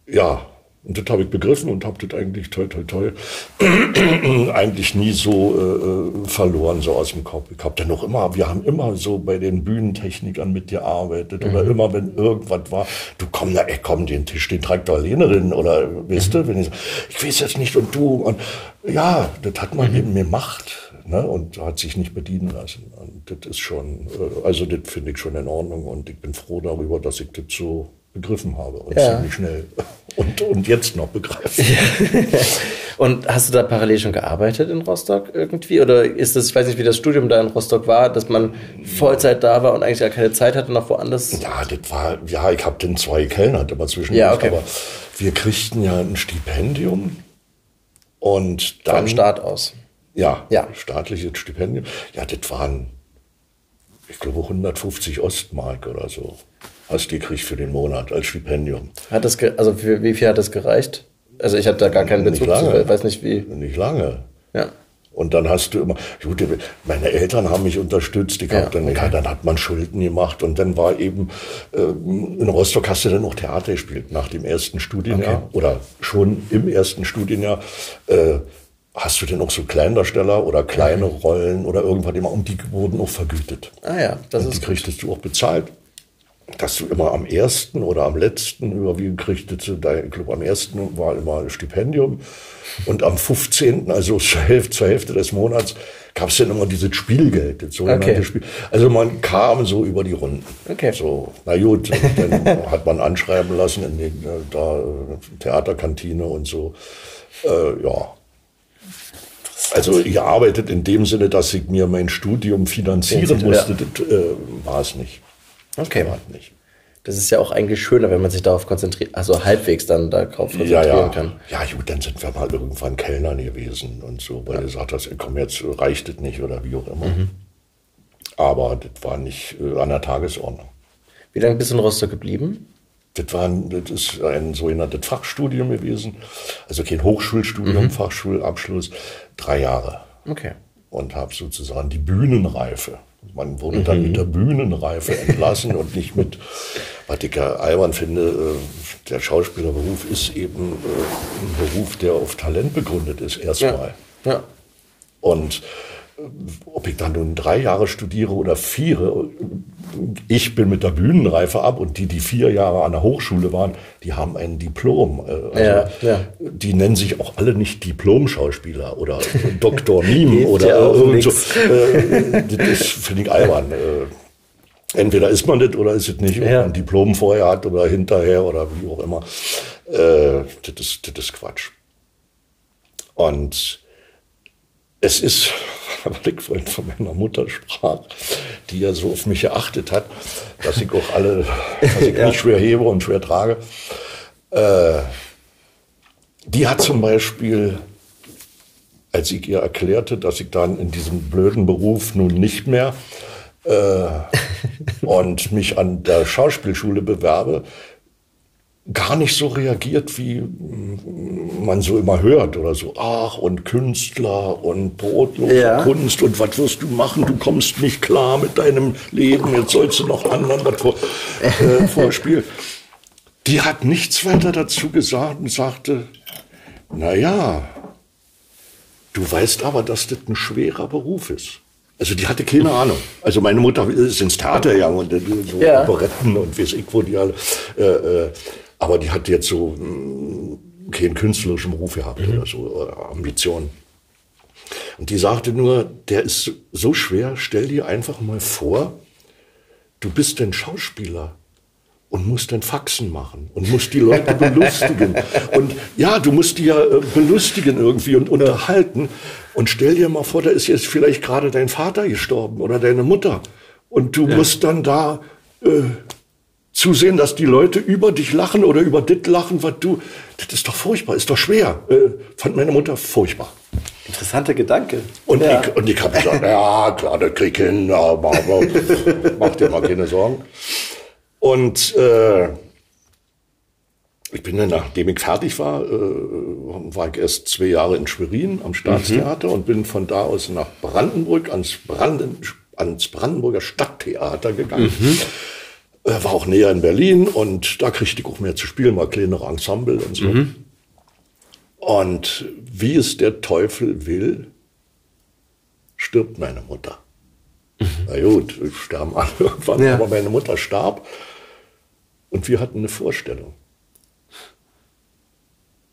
Speaker 3: ja, und das habe ich begriffen und habe das eigentlich toll, toll, toll, eigentlich nie so äh, äh, verloren, so aus dem Kopf. Ich habe dann noch immer, wir haben immer so bei den Bühnentechnikern mitgearbeitet mhm. oder immer, wenn irgendwas war, du komm, na, ey, komm, den Tisch, den trägt doch Lehnerin oder, weißt mhm. du, wenn ich, ich weiß jetzt nicht und du und ja, das hat man mhm. eben gemacht ne, und hat sich nicht bedienen lassen. Und das ist schon, äh, also das finde ich schon in Ordnung und ich bin froh darüber, dass ich das so begriffen habe und ja. ziemlich schnell und, und jetzt noch begreife.
Speaker 4: und hast du da parallel schon gearbeitet in Rostock irgendwie? Oder ist das, ich weiß nicht, wie das Studium da in Rostock war, dass man Vollzeit da war und eigentlich gar keine Zeit hatte, noch woanders?
Speaker 3: Ja, das war, ja, ich habe den zwei Kellner immer zwischendurch,
Speaker 4: ja, okay.
Speaker 3: aber wir kriegten ja ein Stipendium und dann. Vom
Speaker 4: Staat aus.
Speaker 3: Ja, ja, staatliches Stipendium. Ja, das waren, ich glaube, 150 Ostmark oder so hast du gekriegt für den Monat als Stipendium.
Speaker 4: Hat das, also für wie viel hat das gereicht? Also ich hatte da gar keinen Bezug
Speaker 3: nicht
Speaker 4: lange. zu, weiß nicht wie.
Speaker 3: Nicht lange.
Speaker 4: Ja.
Speaker 3: Und dann hast du immer, gut, meine Eltern haben mich unterstützt, ich ja, hab dann, okay. ja, dann hat man Schulden gemacht und dann war eben, äh, in Rostock hast du dann auch Theater gespielt nach dem ersten Studienjahr okay. oder schon im ersten Studienjahr. Äh, hast du denn auch so Kleindarsteller oder kleine. Rollen oder irgendwas immer und die wurden auch vergütet.
Speaker 4: Ah ja,
Speaker 3: das und ist die kriegtest du auch bezahlt dass du immer am ersten oder am letzten überwiegend kriegtest du, ich glaube am ersten war immer ein Stipendium und am 15., also zur Hälfte, zur Hälfte des Monats, gab es dann immer dieses Spielgeld, das sogenannte okay. Spiel. Also man kam so über die Runden.
Speaker 4: Okay.
Speaker 3: So, na gut, dann hat man anschreiben lassen in den äh, da, Theaterkantine und so. Äh, ja. Also ihr arbeitet in dem Sinne, dass ich mir mein Studium finanzieren musste, ja. das äh, war es nicht.
Speaker 4: Okay. Halt nicht. Das ist ja auch eigentlich schöner, wenn man sich darauf konzentriert, also halbwegs dann darauf konzentrieren
Speaker 3: ja, ja.
Speaker 4: kann.
Speaker 3: Ja, gut, dann sind wir mal irgendwann Kellnern gewesen und so, weil ja. du sagst, hast, komm, jetzt reicht es nicht oder wie auch immer. Mhm. Aber das war nicht äh, an der Tagesordnung.
Speaker 4: Wie lange bist du in Rostock geblieben?
Speaker 3: Das, war ein, das ist ein sogenanntes Fachstudium gewesen, also kein Hochschulstudium, mhm. Fachschulabschluss, drei Jahre.
Speaker 4: Okay.
Speaker 3: Und habe sozusagen die Bühnenreife man wurde dann mit der Bühnenreife entlassen und nicht mit, was ich ja albern finde, äh, der Schauspielerberuf ist eben äh, ein Beruf, der auf Talent begründet ist, erstmal.
Speaker 4: Ja. ja.
Speaker 3: Und ob ich dann nun drei Jahre studiere oder vier, ich bin mit der Bühnenreife ab und die, die vier Jahre an der Hochschule waren, die haben ein Diplom.
Speaker 4: Also ja, ja.
Speaker 3: Die nennen sich auch alle nicht Diplom-Schauspieler oder Dr. Meme oder ja irgend so. das finde ich albern. Entweder ist man das oder ist es nicht, ob man ein Diplom vorher hat oder hinterher oder wie auch immer. Das ist, das ist Quatsch. Und es ist, weil ich vorhin von meiner Mutter sprach, die ja so auf mich geachtet hat, dass ich auch alle, dass ich ja. nicht schwer hebe und schwer trage. Äh, die hat zum Beispiel, als ich ihr erklärte, dass ich dann in diesem blöden Beruf nun nicht mehr äh, und mich an der Schauspielschule bewerbe, gar nicht so reagiert, wie man so immer hört oder so. Ach, und Künstler und brotlose ja. Kunst und was wirst du machen? Du kommst nicht klar mit deinem Leben, jetzt sollst du noch anderen was vor, äh, vorspielen. Die hat nichts weiter dazu gesagt und sagte, na ja, du weißt aber, dass das ein schwerer Beruf ist. Also die hatte keine Ahnung. Also meine Mutter ist ins Theater gegangen und so ja. Operetten und weiß ich, wo die alle. Äh, äh, aber die hat jetzt so mh, keinen künstlerischen Beruf gehabt mhm. oder so, oder Ambitionen. Und die sagte nur, der ist so schwer, stell dir einfach mal vor, du bist ein Schauspieler und musst dann Faxen machen und musst die Leute belustigen. Und ja, du musst die ja äh, belustigen irgendwie und unterhalten. Und stell dir mal vor, da ist jetzt vielleicht gerade dein Vater gestorben oder deine Mutter. Und du ja. musst dann da äh, zusehen, dass die Leute über dich lachen oder über das lachen, was du. Das ist doch furchtbar, ist doch schwer. Äh, fand meine Mutter furchtbar.
Speaker 4: Interessanter Gedanke.
Speaker 3: Und ja. ich, und ich habe gesagt, ja, klar, das krieg ich hin, aber, aber mach dir mal keine Sorgen. Und äh, ich bin dann, nachdem ich fertig war, äh, war ich erst zwei Jahre in Schwerin am Staatstheater mhm. und bin von da aus nach Brandenburg ans, Branden, ans Brandenburger Stadttheater gegangen. Mhm. Äh, war auch näher in Berlin und da kriegte ich auch mehr zu spielen, mal kleinere Ensemble und so. Mhm. Und wie es der Teufel will, stirbt meine Mutter. Mhm. Na gut, sterben alle irgendwann, ja. aber meine Mutter starb und wir hatten eine Vorstellung.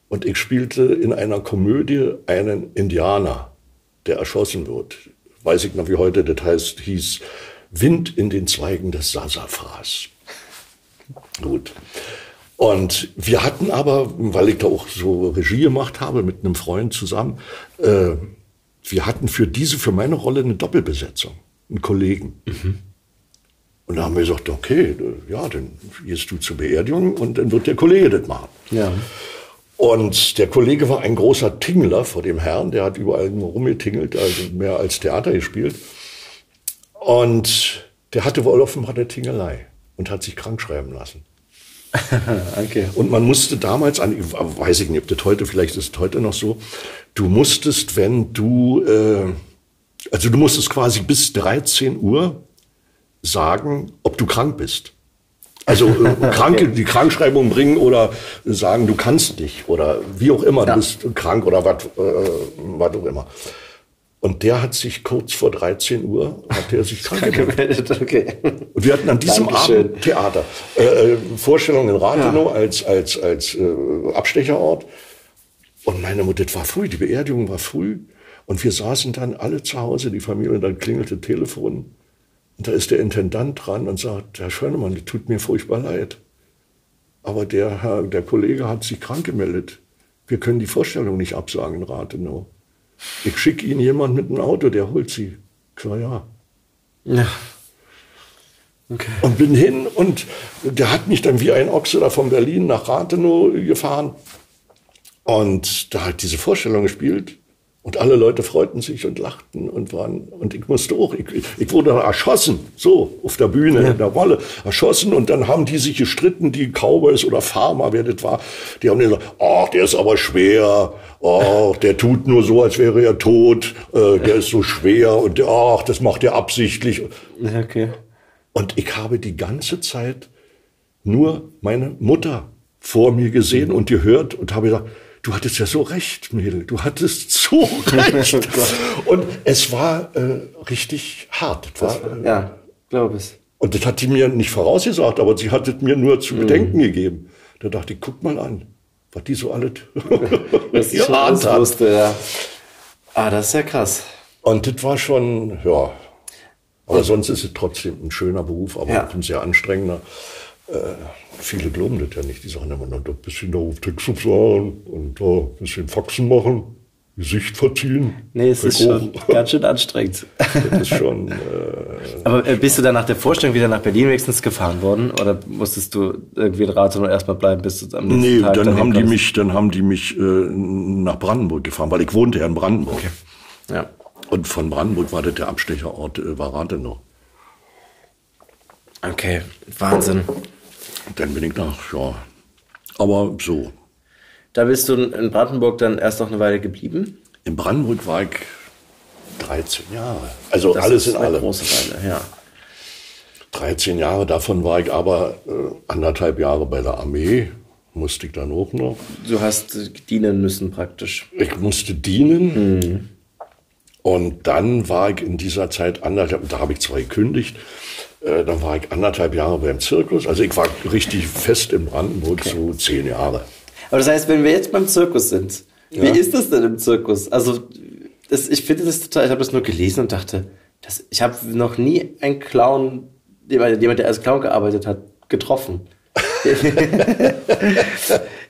Speaker 3: Und ich spielte in einer Komödie einen Indianer, der erschossen wird. Weiß ich noch, wie heute das heißt, hieß Wind in den Zweigen des Sasafras. Gut. Und wir hatten aber, weil ich da auch so Regie gemacht habe mit einem Freund zusammen, äh, wir hatten für diese, für meine Rolle eine Doppelbesetzung, einen Kollegen. Mhm. Und da haben wir gesagt, okay, ja, dann gehst du zur Beerdigung und dann wird der Kollege das machen.
Speaker 4: Ja.
Speaker 3: Und der Kollege war ein großer Tingler vor dem Herrn, der hat überall nur rumgetingelt, also mehr als Theater gespielt. Und der hatte wohl offenbar eine Tingelei und hat sich krank schreiben lassen. okay. Und man musste damals, an, weiß ich nicht, ob das heute, vielleicht ist es heute noch so, du musstest, wenn du, äh, also du musstest quasi bis 13 Uhr sagen, ob du krank bist. Also äh, Kranke, die Krankschreibung bringen oder sagen, du kannst nicht oder wie auch immer, ja. du bist krank oder was, äh, was auch immer. Und der hat sich kurz vor 13 Uhr, hat er sich krank gemeldet. Okay. Und wir hatten an diesem Dankeschön. Abend Theater. Äh, äh, Vorstellung in Rathenow ja. als, als, als äh, Abstecherort. Und meine Mutter, das war früh, die Beerdigung war früh. Und wir saßen dann alle zu Hause, die Familie, und dann klingelte Telefon. Und da ist der Intendant dran und sagt, Herr Schönemann, das tut mir furchtbar leid. Aber der Herr, der Kollege hat sich krank gemeldet. Wir können die Vorstellung nicht absagen in Rathenow. Ich schicke Ihnen jemand mit einem Auto, der holt Sie. Klar, ja. Ja. Okay. Und bin hin und der hat mich dann wie ein Ochse da von Berlin nach Rathenow gefahren. Und da hat diese Vorstellung gespielt. Und alle Leute freuten sich und lachten und waren, und ich musste auch, ich, ich wurde erschossen, so, auf der Bühne, ja. in der Rolle, erschossen und dann haben die sich gestritten, die Cowboys oder Farmer, wer das war, die haben gesagt, ach, der ist aber schwer, ach, der tut nur so, als wäre er tot, äh, der ist so schwer und ach, das macht er absichtlich. Okay. Und ich habe die ganze Zeit nur meine Mutter vor mir gesehen und gehört und habe gesagt, du hattest ja so recht, Mädel, du hattest so recht. und es war äh, richtig hart. War,
Speaker 4: äh, ja, glaube ich.
Speaker 3: Und das hat sie mir nicht vorausgesagt, aber sie hat es mir nur zu bedenken mhm. gegeben. Da dachte ich, guck mal an, was die so alles
Speaker 4: was ja, wusste. Ja. Ah, das ist ja krass.
Speaker 3: Und das war schon, ja. Aber sonst ist es trotzdem ein schöner Beruf, aber ja. ein sehr anstrengender. Äh, viele glauben das ja nicht. Die sagen immer, ein bisschen da auf Texte sagen und da ein bisschen Faxen machen, Gesicht verziehen.
Speaker 4: Nee, es ist schon ganz schön anstrengend. Das ist schon. Äh, Aber äh, bist du dann nach der Vorstellung wieder nach Berlin wenigstens gefahren worden? Oder musstest du irgendwie in Rathenow erstmal bleiben, bis du am
Speaker 3: nächsten nee, Tag dann haben die mich, dann haben die mich äh, nach Brandenburg gefahren, weil ich wohnte ja in Brandenburg. Okay. Ja. Und von Brandenburg war das der Abstecherort äh, war Rathenow.
Speaker 4: Okay, Wahnsinn.
Speaker 3: Dann bin ich nach, ja. Aber so.
Speaker 4: Da bist du in Brandenburg dann erst noch eine Weile geblieben?
Speaker 3: In Brandenburg war ich 13 Jahre. Also das alles in allem.
Speaker 4: große Weile, ja.
Speaker 3: 13 Jahre, davon war ich aber äh, anderthalb Jahre bei der Armee, musste ich dann auch noch.
Speaker 4: Du hast dienen müssen praktisch.
Speaker 3: Ich musste dienen. Mhm. Und dann war ich in dieser Zeit anderthalb, da habe ich zwar gekündigt, äh, dann war ich anderthalb Jahre beim Zirkus. Also ich war richtig fest in Brandenburg, okay. so zehn Jahre.
Speaker 4: Aber das heißt, wenn wir jetzt beim Zirkus sind, ja. wie ist das denn im Zirkus? Also das, ich finde das total, ich habe das nur gelesen und dachte, das, ich habe noch nie einen Clown, jemand, der als Clown gearbeitet hat, getroffen.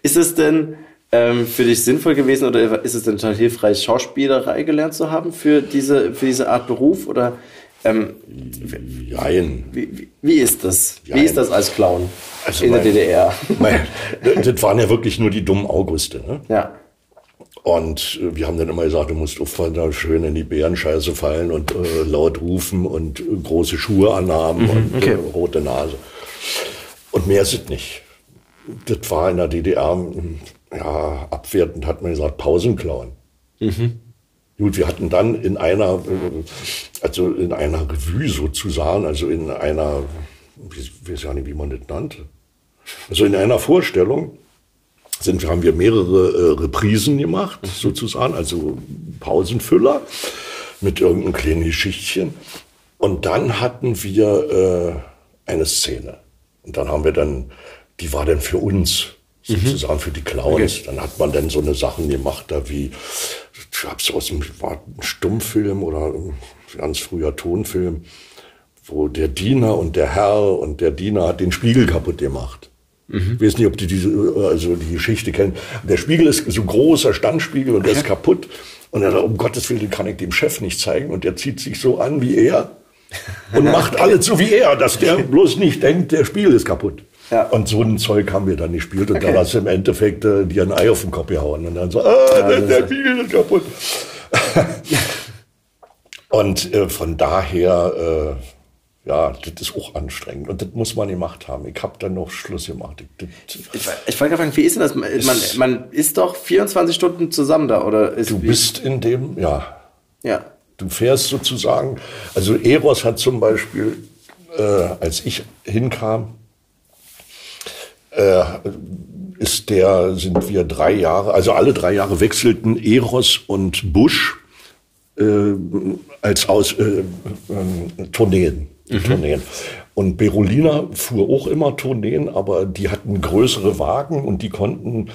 Speaker 4: ist es denn ähm, für dich sinnvoll gewesen oder ist es denn total hilfreich, Schauspielerei gelernt zu haben für diese, für diese Art Beruf? Oder ähm,
Speaker 3: Jein.
Speaker 4: Wie, wie, ist das?
Speaker 3: Jein.
Speaker 4: Wie ist das als Clown
Speaker 3: Also
Speaker 4: in der
Speaker 3: mein-
Speaker 4: DDR?
Speaker 3: Mein, das waren ja wirklich nur die dummen Auguste. Ne?
Speaker 4: Ja.
Speaker 3: Und äh, wir haben dann immer gesagt, du musst aufhören, da schön in die Bärenscheiße fallen und äh, laut rufen und äh, große Schuhe anhaben und
Speaker 4: okay.
Speaker 3: äh, rote Nase. Und mehr ist es nicht. Das war in der DDR, mh, ja, abwertend hat man gesagt, Pausenclown. Gut, wir hatten dann in einer, äh, also in einer Revue sozusagen, also in einer, ich weiß ja nicht, wie man das nannte. Also in einer Vorstellung sind, haben wir mehrere äh, Reprisen gemacht, sozusagen, also Pausenfüller mit irgendeinem kleinen Geschichtchen. Und dann hatten wir äh, eine Szene. Und dann haben wir dann, die war dann für uns, sozusagen für die Clowns. Dann hat man dann so eine Sachen gemacht, da wie, ich hab's aus dem, war ein Stummfilm oder ein ganz früher Tonfilm, wo der Diener und der Herr und der Diener hat den Spiegel kaputt gemacht. Ich weiß nicht, ob die diese, also die Geschichte kennen. Der Spiegel ist so großer Standspiegel und der ist kaputt. Und er sagt, um Gottes Willen, kann ich dem Chef nicht zeigen. Und der zieht sich so an wie er und macht alles so wie er, dass der bloß nicht denkt, der Spiegel ist kaputt.
Speaker 4: Ja.
Speaker 3: Und so ein Zeug haben wir dann gespielt. Und dann hast du im Endeffekt äh, dir ein Ei auf den Kopf gehauen. Und dann so, ah, der, der Spiegel ist kaputt. und äh, von daher, äh, ja, das ist auch anstrengend. Und das muss man gemacht haben. Ich habe dann noch Schluss gemacht. Ich, das,
Speaker 4: Ich, ich wollte gerade fragen, wie ist denn das? Man, man, man ist doch 24 Stunden zusammen da, oder? Ist,
Speaker 3: du bist in dem, ja,
Speaker 4: Ja.
Speaker 3: Du fährst sozusagen, also Eros hat zum Beispiel, äh, als ich hinkam, äh, ist der, sind wir drei Jahre, also alle drei Jahre wechselten Eros und Bush äh, als aus äh, äh, Tourneen. Tourneen. Und Berolina fuhr auch immer Tourneen, aber die hatten größere Wagen und die konnten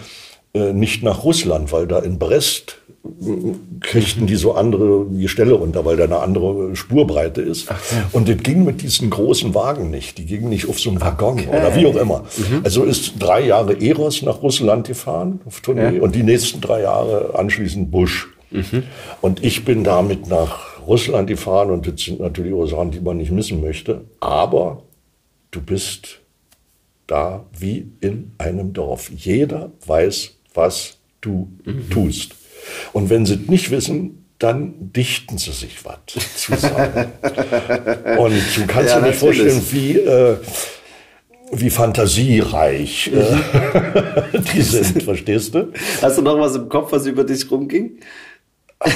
Speaker 3: äh, nicht nach Russland, weil da in Brest kriegten die so andere Gestelle unter, weil da eine andere Spurbreite ist. Und das ging mit diesen großen Wagen nicht. Die gingen nicht auf so einen Waggon oder wie auch immer. Also ist drei Jahre Eros nach Russland gefahren auf Tournee und die nächsten drei Jahre anschließend Bush. Und ich bin damit nach Russland gefahren und das sind natürlich auch Sachen, die man nicht missen möchte. Aber du bist da wie in einem Dorf. Jeder weiß, was du tust. Und wenn sie es nicht wissen, dann dichten sie sich was zusammen. und du kannst
Speaker 4: Ja,
Speaker 3: dir nicht
Speaker 4: natürlich.
Speaker 3: vorstellen, wie, äh, wie fantasiereich äh, die sind, verstehst du?
Speaker 4: Hast du noch was im Kopf, was über dich rumging?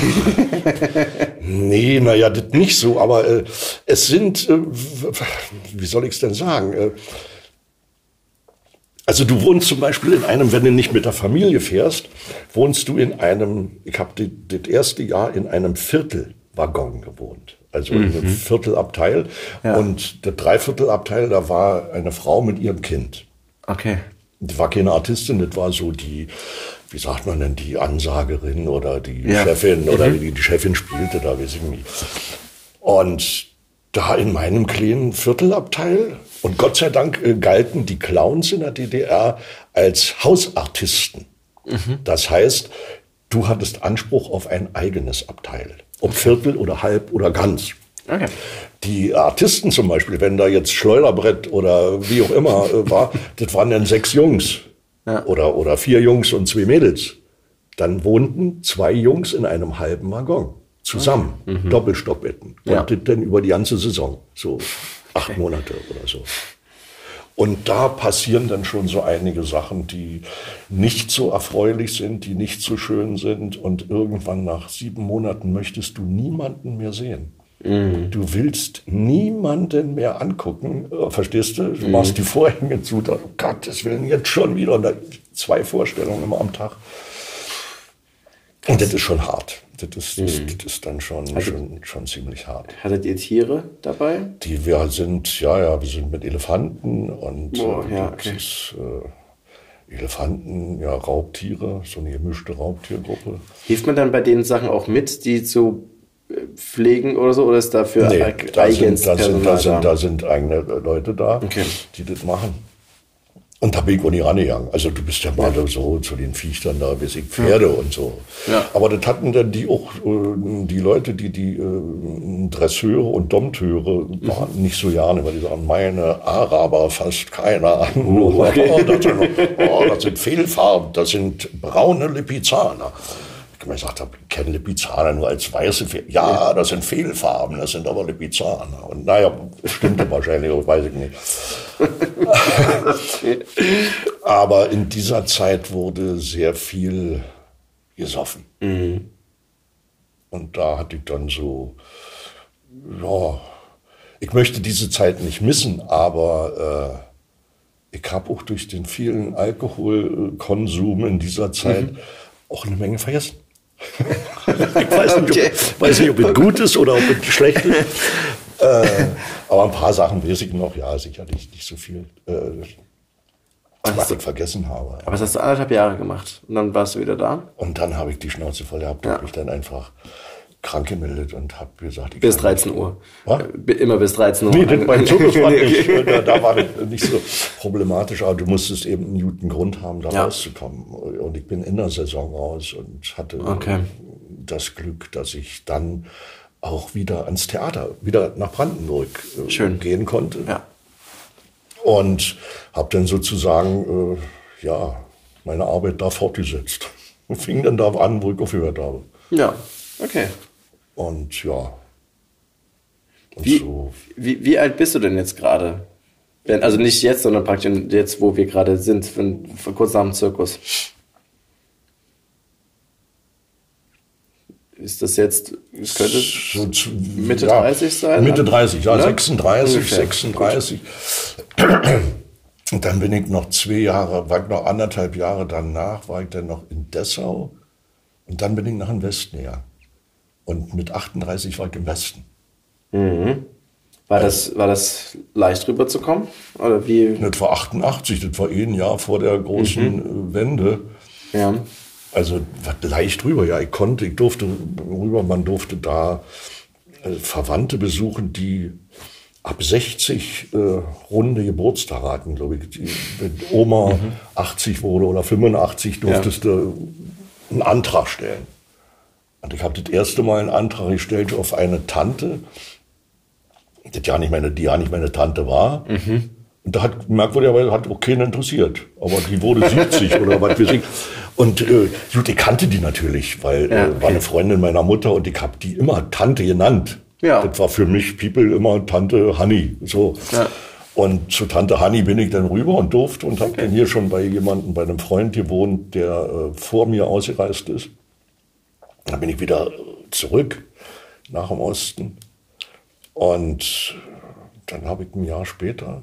Speaker 3: Nee, naja, das nicht so, aber äh, es sind, äh, wie soll ich es denn sagen? Also du wohnst zum Beispiel in einem, wenn du nicht mit der Familie fährst, wohnst du in einem, ich habe das erste Jahr in einem Viertelwaggon gewohnt. Also in einem Viertelabteil. Und der Dreiviertelabteil, da war eine Frau mit ihrem Kind.
Speaker 4: Okay.
Speaker 3: Die war keine Artistin, das war so die, wie sagt man denn, die Ansagerin oder die
Speaker 4: Ja.
Speaker 3: Chefin oder die, die Chefin spielte da, weiß ich nicht. Und da in meinem kleinen Viertelabteil, und Gott sei Dank äh, galten die Clowns in der DDR als Hausartisten. Das heißt, du hattest Anspruch auf ein eigenes Abteil. Ob Viertel oder halb oder ganz.
Speaker 4: Okay.
Speaker 3: Die Artisten zum Beispiel, wenn da jetzt Schleuderbrett oder wie auch immer äh, war, das waren dann sechs Jungs oder, oder vier Jungs und zwei Mädels. Dann wohnten zwei Jungs in einem halben Waggon zusammen, Doppelstockbetten. Und
Speaker 4: Ja.
Speaker 3: das dann über die ganze Saison, so acht Monate oder so. Und da passieren dann schon so einige Sachen, die nicht so erfreulich sind, die nicht so schön sind. Und irgendwann nach sieben Monaten möchtest du niemanden mehr sehen. Du willst niemanden mehr angucken, äh, verstehst du? Du machst die Vorhänge zu, da, um Gottes Willen, jetzt schon wieder. Und da, zwei Vorstellungen immer am Tag. Und das ist schon hart. Das ist, das, das ist dann schon, schon, schon ziemlich hart.
Speaker 4: Hattet ihr Tiere dabei?
Speaker 3: Die wir sind, ja, ja, wir sind mit Elefanten und äh,
Speaker 4: ja, okay.
Speaker 3: ist äh, Elefanten, ja, Raubtiere, so eine gemischte Raubtiergruppe.
Speaker 4: Hilft man dann bei den Sachen auch mit, die zu äh, pflegen oder so? Oder ist dafür
Speaker 3: Nee, da sind, da, sind, da, sind, da sind eigene Leute da,
Speaker 4: Okay.
Speaker 3: die das machen. Und da bin ich auch nicht rangegangen. Also du bist ja mal ja. so zu den Viechern da, wie ich Pferde ja. und so. Ja. Aber das hatten dann die auch, äh, die Leute, die die äh, Dresseure und Dompteure waren mhm. nicht so gerne, weil die sagen, meine Araber fasst keiner an. Oh, okay. oh, das, sind, oh, das sind Fehlfarben, das sind braune Lipizzaner ich mir gesagt habe, ich kenne Lipizzaner nur als weiße Pferde. Ja, das sind Fehlfarben, das sind aber Lipizzaner. Und naja, stimmte wahrscheinlich, weiß ich nicht. aber in dieser Zeit wurde sehr viel gesoffen. Mhm. Und da hatte ich dann so, ja, ich möchte diese Zeit nicht missen, aber äh, ich habe auch durch den vielen Alkoholkonsum in dieser Zeit mhm. auch eine Menge vergessen ich weiß nicht, okay. ob, weiß nicht, ob es gut ist oder ob es schlecht ist. äh, aber ein paar Sachen weiß ich noch, ja, sicherlich nicht so viel, äh, was, ich vergessen habe.
Speaker 4: Aber das hast du anderthalb Jahre gemacht und dann warst du wieder da?
Speaker 3: Und dann habe ich die Schnauze voll gehabt, ja. habe mich dann einfach krank gemeldet und habe gesagt, ich
Speaker 4: bis 13 Uhr. Was? Äh, immer bis 13 Uhr.
Speaker 3: Nee, das mein Zirkus war nicht, da, da, war das nicht so problematisch, aber du musstest eben einen guten Grund haben, da ja. rauszukommen. Und ich bin in der Saison raus und hatte okay. das Glück, dass ich dann auch wieder ans Theater, wieder nach Brandenburg äh, Schön. gehen konnte. Ja. Und habe dann sozusagen, äh, ja, meine Arbeit da fortgesetzt. Und fing dann da an, wo ich aufgehört habe.
Speaker 4: Ja, okay.
Speaker 3: Und ja.
Speaker 4: Und wie, so. wie, wie alt bist du denn jetzt gerade? Also nicht jetzt, sondern praktisch jetzt, wo wir gerade sind, für, für kurz nach dem Zirkus. Ist das jetzt, es könnte Mitte ja, 30 sein?
Speaker 3: Mitte 30, ja, 36, Ungefähr. 36. Und dann bin ich noch zwei Jahre, war ich noch anderthalb Jahre danach, war ich dann noch in Dessau. Und dann bin ich nach dem Westen gegangen. Und mit 38 war ich im Westen.
Speaker 4: Mhm. War, das, war das leicht rüberzukommen? Oder wie?
Speaker 3: Das war 88, das war eh ein Jahr vor der großen mhm. Äh, Wende. Ja. Also leicht rüber, ja. Ich konnte, ich durfte rüber, man durfte da äh, Verwandte besuchen, die ab 60 äh, runde Geburtstag hatten, glaube ich. Die, wenn Oma mhm. 80 wurde oder 85, durftest ja. du einen Antrag stellen. Und ich habe das erste Mal einen Antrag gestellt auf eine Tante, die ja nicht meine, die ja nicht meine Tante war. Mhm. Und da hat merkwürdigerweise hat auch keinen interessiert. Aber die wurde 70 oder was weiß ich. Und äh, gut, ich kannte die natürlich, weil ja, okay. äh, war eine Freundin meiner Mutter und ich habe die immer Tante genannt. Ja. Das war für mich People immer Tante Hanni. So. Ja. Und zu Tante Hanni bin ich dann rüber und durfte und habe okay. dann hier schon bei jemandem, bei einem Freund gewohnt, der äh, vor mir ausgereist ist. Dann bin ich wieder zurück nach dem Osten. Und dann habe ich ein Jahr später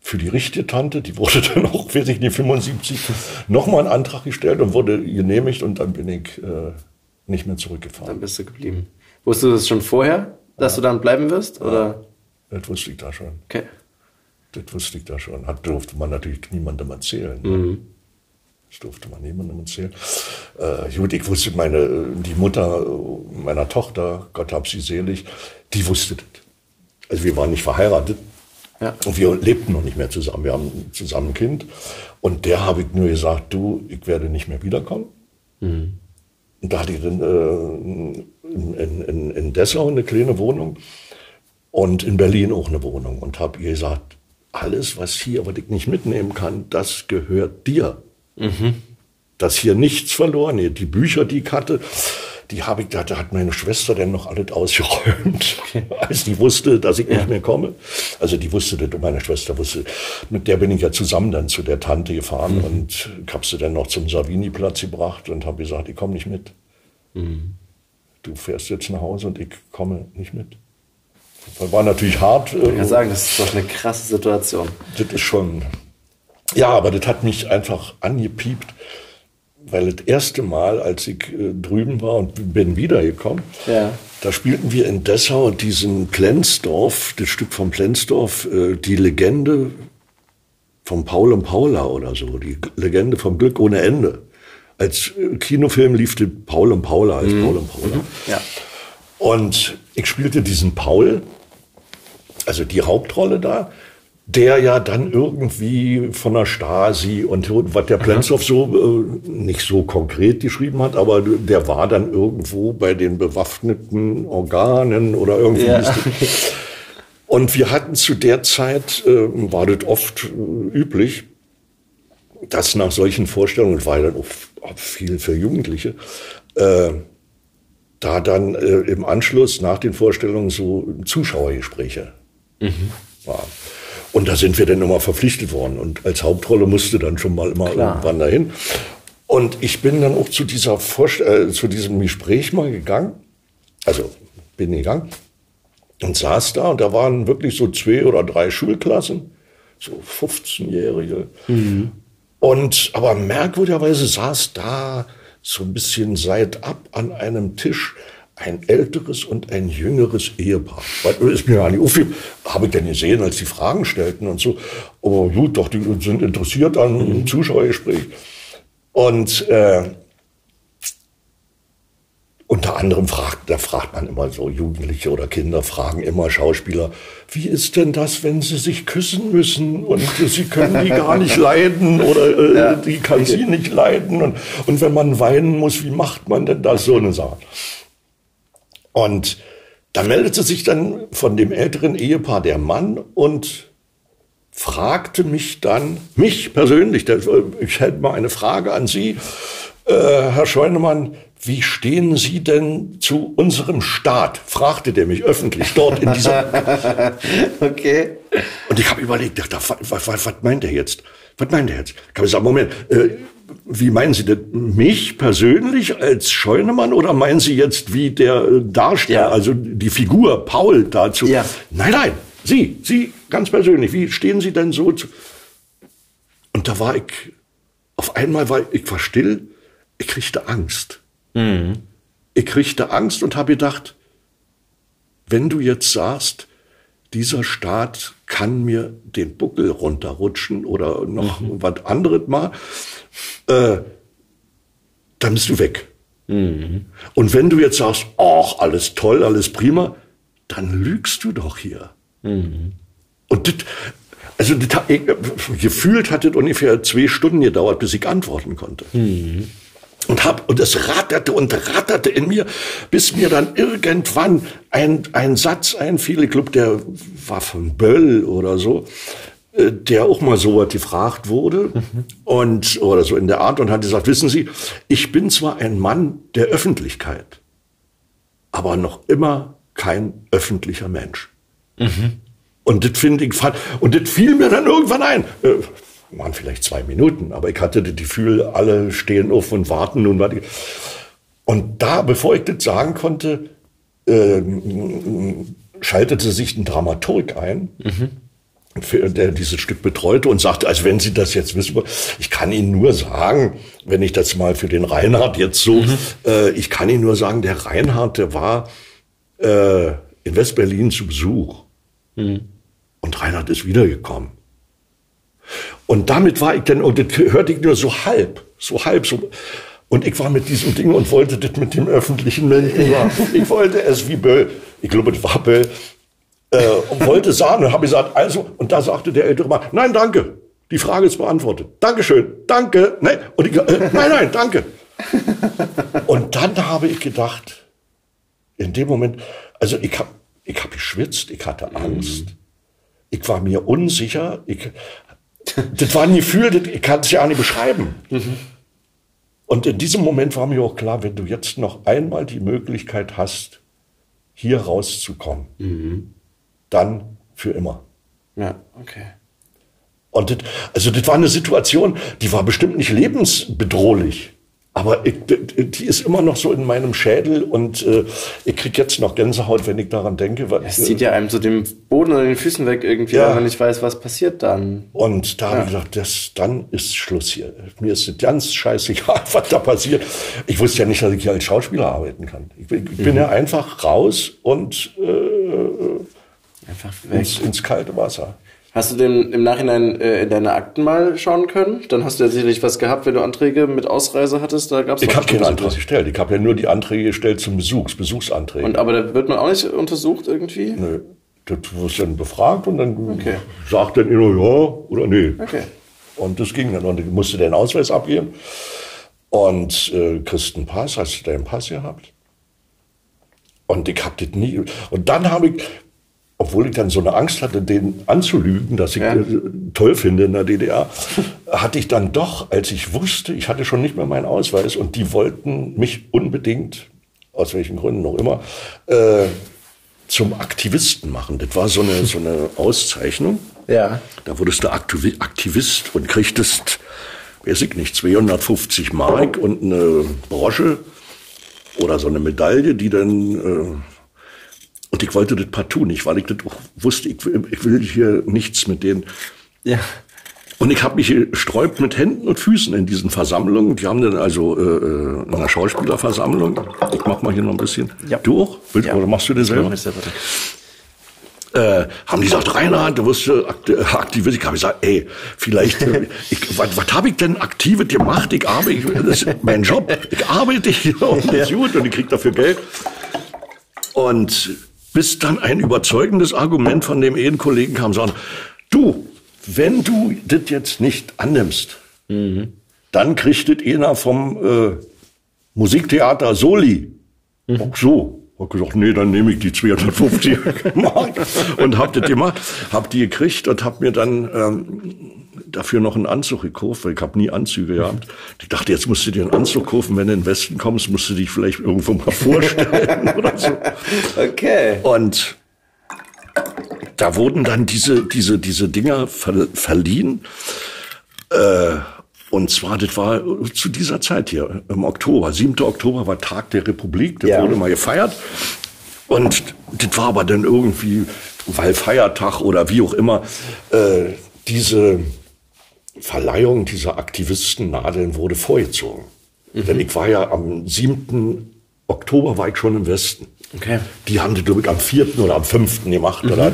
Speaker 3: für die richtige Tante, die wurde dann auch, weiß ich nicht, 75, nochmal einen Antrag gestellt und wurde genehmigt und dann bin ich äh, nicht mehr zurückgefahren.
Speaker 4: Dann bist du geblieben. Wusstest du das schon vorher, dass ja. du dann bleiben wirst? Oder?
Speaker 3: Ja, das wusste ich da schon. Okay. Das wusste ich da schon. Hat, durfte man natürlich niemandem erzählen. Mhm. Das durfte man niemandem erzählen. Äh, gut, ich wusste, meine, die Mutter meiner Tochter, Gott hab sie selig, die wusste das. Also wir waren nicht verheiratet. Ja. Und wir lebten noch nicht mehr zusammen. Wir haben zusammen ein Kind. Und der habe ich nur gesagt, du, ich werde nicht mehr wiederkommen. Mhm. Und da hatte ich dann äh, in, in, in Dessau eine kleine Wohnung und in Berlin auch eine Wohnung. Und habe ihr gesagt, alles, was hier, was ich nicht mitnehmen kann, das gehört dir. Mhm. Dass hier nichts verloren geht. Die Bücher, die ich hatte, die habe ich, da hat meine Schwester dann noch alles ausgeräumt, als die wusste, dass ich ja. nicht mehr komme. Also die wusste das, meine Schwester wusste, mit der bin ich ja zusammen dann zu der Tante gefahren mhm. und habe sie dann noch zum Savini-Platz gebracht und habe gesagt, ich komme nicht mit. Mhm. Du fährst jetzt nach Hause und ich komme nicht mit. Das war natürlich hart.
Speaker 4: Ich kann äh, sagen, das ist doch eine krasse Situation.
Speaker 3: Das ist schon, ja, aber das hat mich einfach angepiept, weil das erste Mal, als ich äh, drüben war und bin wiedergekommen, ja. da spielten wir in Dessau diesen Plensdorf, das Stück von Plensdorf, äh, die Legende von Paul und Paula oder so, die Legende vom Glück ohne Ende. Als äh, Kinofilm lief die Paul und Paula als mhm. Paul und Paula. Mhm. Ja. Und ich spielte diesen Paul, also die Hauptrolle da, der ja dann irgendwie von der Stasi und was der Plenzow so äh, nicht so konkret geschrieben hat, aber der war dann irgendwo bei den bewaffneten Organen oder irgendwie. Ja. Und wir hatten zu der Zeit, äh, war das oft äh, üblich, dass nach solchen Vorstellungen, war ja dann auch, auch viel für Jugendliche, äh, da dann äh, im Anschluss nach den Vorstellungen so Zuschauergespräche mhm. waren. Und da sind wir dann immer verpflichtet worden. Und als Hauptrolle musste dann schon mal immer Klar. irgendwann dahin. Und ich bin dann auch zu, dieser Vorst äh, zu diesem Gespräch mal gegangen. Also bin gegangen und saß da. Und da waren wirklich so zwei oder drei Schulklassen, so 15-Jährige. Mhm. Und aber merkwürdigerweise saß da so ein bisschen seitab an einem Tisch ein älteres und ein jüngeres Ehepaar. Weil, ist mir ja nicht aufgefallen, habe ich denn gesehen, als die Fragen stellten und so. Aber gut, doch, die sind interessiert an einem mhm. Zuschauergespräch. Und äh, unter anderem fragt, da fragt man immer so, Jugendliche oder Kinder fragen immer Schauspieler, wie ist denn das, wenn sie sich küssen müssen und sie können die gar nicht leiden oder äh, ja. die kann sie nicht leiden und, und wenn man weinen muss, wie macht man denn das? So eine Sache. Und da meldete sich dann von dem älteren Ehepaar der Mann und fragte mich dann, mich persönlich, ich hätte mal eine Frage an Sie, äh, Herr Scheunemann, wie stehen Sie denn zu unserem Staat? fragte der mich öffentlich dort in dieser.
Speaker 4: okay.
Speaker 3: Und ich habe überlegt, was, was, was, meint er jetzt? Was meint er jetzt? Ich habe gesagt, Moment, äh, wie meinen Sie denn mich persönlich als Scheunemann oder meinen Sie jetzt wie der Darsteller, ja. also die Figur Paul dazu? Ja. Nein, nein, Sie, Sie ganz persönlich. Wie stehen Sie denn so zu? Und da war ich, auf einmal war ich war still, ich kriegte Angst. Mhm. Ich kriegte Angst und habe gedacht, wenn du jetzt sagst, dieser Staat kann mir den Buckel runterrutschen oder noch mhm. was anderes mal, äh, dann bist du weg. Mhm. Und wenn du jetzt sagst, ach, alles toll, alles prima, dann lügst du doch hier. Mhm. Und das, also das, gefühlt hat es ungefähr zwei Stunden gedauert, bis ich antworten konnte. Und hab und es ratterte und ratterte in mir, bis mir dann irgendwann ein, ein Satz einfiel, ich glaube, der war von Böll oder so, äh, der auch mal so gefragt wurde mhm. und oder so in der Art und hat gesagt, wissen Sie, ich bin zwar ein Mann der Öffentlichkeit, aber noch immer kein öffentlicher Mensch. Mhm. Und das finde ich, und das fiel mir dann irgendwann ein. Waren vielleicht zwei Minuten, aber ich hatte das Gefühl, alle stehen auf und warten nun was. Und da, bevor ich das sagen konnte, äh, schaltete sich ein Dramaturg ein. Mhm der dieses Stück betreute und sagte, als wenn Sie das jetzt wissen, ich kann Ihnen nur sagen, wenn ich das mal für den Reinhard jetzt so, mhm. äh, ich kann Ihnen nur sagen, der Reinhard, der war äh, in Westberlin zu Besuch mhm. und Reinhard ist wiedergekommen. Und damit war ich dann, und das hörte ich nur so halb, so halb, so. Und ich war mit diesem Ding und wollte das mit dem öffentlichen Menschen machen. Ich wollte es wie Böll, ich glaube, das war Böll, äh, und wollte sagen und habe gesagt, also, und da sagte der ältere Mann, nein, danke, die Frage ist beantwortet. Dankeschön, danke, nein, und ich, äh, nein, nein, danke. Und dann habe ich gedacht, in dem Moment, also ich habe ich hab geschwitzt, ich hatte Angst, ich war mir unsicher, ich das war ein Gefühl, das, ich kann es ja auch nicht beschreiben. Mhm. Und in diesem Moment war mir auch klar, wenn du jetzt noch einmal die Möglichkeit hast, hier rauszukommen, mhm. dann für immer.
Speaker 4: Ja, okay.
Speaker 3: Und das, also das war eine Situation, die war bestimmt nicht lebensbedrohlich. Aber ich, die ist immer noch so in meinem Schädel und äh, ich krieg jetzt noch Gänsehaut, wenn ich daran denke.
Speaker 4: Weil, es zieht ja einem so den Boden oder den Füßen weg irgendwie, ja. wenn man nicht weiß, was passiert dann.
Speaker 3: Und da ja. habe ich gesagt, das, dann ist Schluss hier. Mir ist ganz scheißegal, was da passiert. Ich wusste ja nicht, dass ich hier als Schauspieler arbeiten kann. Ich, ich mhm. bin ja einfach raus und äh, einfach. Ins, ins kalte Wasser.
Speaker 4: Hast du denn im Nachhinein äh, in deine Akten mal schauen können? Dann hast du ja sicherlich was gehabt, wenn du Anträge mit Ausreise hattest. Da gab's
Speaker 3: ich habe keine Anträge gestellt. Ich habe ja nur die Anträge gestellt zum Besuchs, Besuchsanträge.
Speaker 4: Und aber da wird man auch nicht untersucht irgendwie?
Speaker 3: Nö. das wirst dann befragt und dann okay. sagt dann immer ja oder nee.
Speaker 4: Okay.
Speaker 3: Und das ging dann. Und ich musste den Ausweis abgeben. Und äh, kriegst einen Pass, hast du deinen Pass gehabt? Und ich hab das nie. Und dann habe ich, obwohl ich dann so eine Angst hatte, den anzulügen, dass ich ja. äh, toll finde in der DDR, hatte ich dann doch, als ich wusste, ich hatte schon nicht mehr meinen Ausweis und die wollten mich unbedingt, aus welchen Gründen noch immer, äh, zum Aktivisten machen. Das war so eine, so eine Auszeichnung.
Speaker 4: Ja.
Speaker 3: Da wurdest du Aktivist und kriegtest, weiß ich nicht, 250 Mark und eine Brosche oder so eine Medaille, die dann, äh, und ich wollte das partout nicht, weil ich das auch wusste, ich, ich will hier nichts mit denen.
Speaker 4: Ja.
Speaker 3: Und ich habe mich gesträubt mit Händen und Füßen in diesen Versammlungen. Die haben dann also äh, äh in einer Schauspielerversammlung, ich mach mal hier noch ein bisschen.
Speaker 4: Ja.
Speaker 3: Du auch? Willst, ja. Oder machst du das selber? Ich selber äh, haben die gesagt, Reinhard, du wirst äh, aktiv. Ich habe gesagt, ey, vielleicht, äh, ich, was, was habe ich denn aktives gemacht? Ich arbeite, das ist mein Job. Ich arbeite hier und das ist gut und ich krieg dafür Geld. Und bis dann ein überzeugendes Argument von dem Ehenkollegen kam, sagen, du, wenn du das jetzt nicht annimmst, mhm. dann kriegt das einer vom äh, Musiktheater Soli. Mhm. Auch so. Hab gesagt, nee, dann nehme ich die 250 Mark und hab das gemacht, hab die gekriegt und hab mir dann ähm, dafür noch einen Anzug gekauft, weil ich habe nie Anzüge gehabt. Ich dachte, jetzt musst du dir einen Anzug kaufen, wenn du in den Westen kommst, musst du dich vielleicht irgendwo mal vorstellen oder so.
Speaker 4: Okay.
Speaker 3: Und da wurden dann diese diese diese Dinger ver verliehen. Äh, und zwar, das war zu dieser Zeit hier, im Oktober. 7. Oktober war Tag der Republik, das ja. wurde mal gefeiert. Und das war aber dann irgendwie, weil Feiertag oder wie auch immer, äh, diese Verleihung dieser Aktivistennadeln wurde vorgezogen. Mhm. Denn ich war ja am 7. Oktober war ich schon im Westen.
Speaker 4: Okay.
Speaker 3: Die haben das, glaube ich, am 4. oder am 5. gemacht. Mhm. Oder?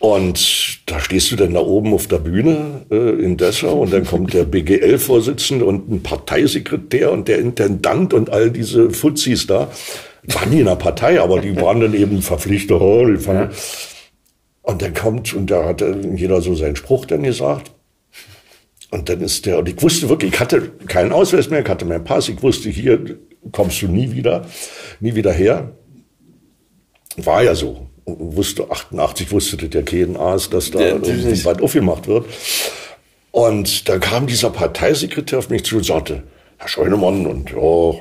Speaker 3: Und da stehst du dann da oben auf der Bühne äh, in Dessau und dann kommt der BGL-Vorsitzende und ein Parteisekretär und der Intendant und all diese Fuzis da. Waren nie in der Partei, aber die waren dann eben verpflichtet. Oh, die fanden, und dann kommt, und da hat jeder so seinen Spruch dann gesagt. Und dann ist der, und ich wusste wirklich, ich hatte keinen Ausweis mehr, ich hatte meinen Pass, ich wusste, hier kommst du nie wieder, nie wieder her. War ja so wusste 88 wusste der KNAs, dass da ja, irgendwie weit aufgemacht wird. Und dann kam dieser Parteisekretär auf mich zu und sagte, Herr Scheunemann, und ja,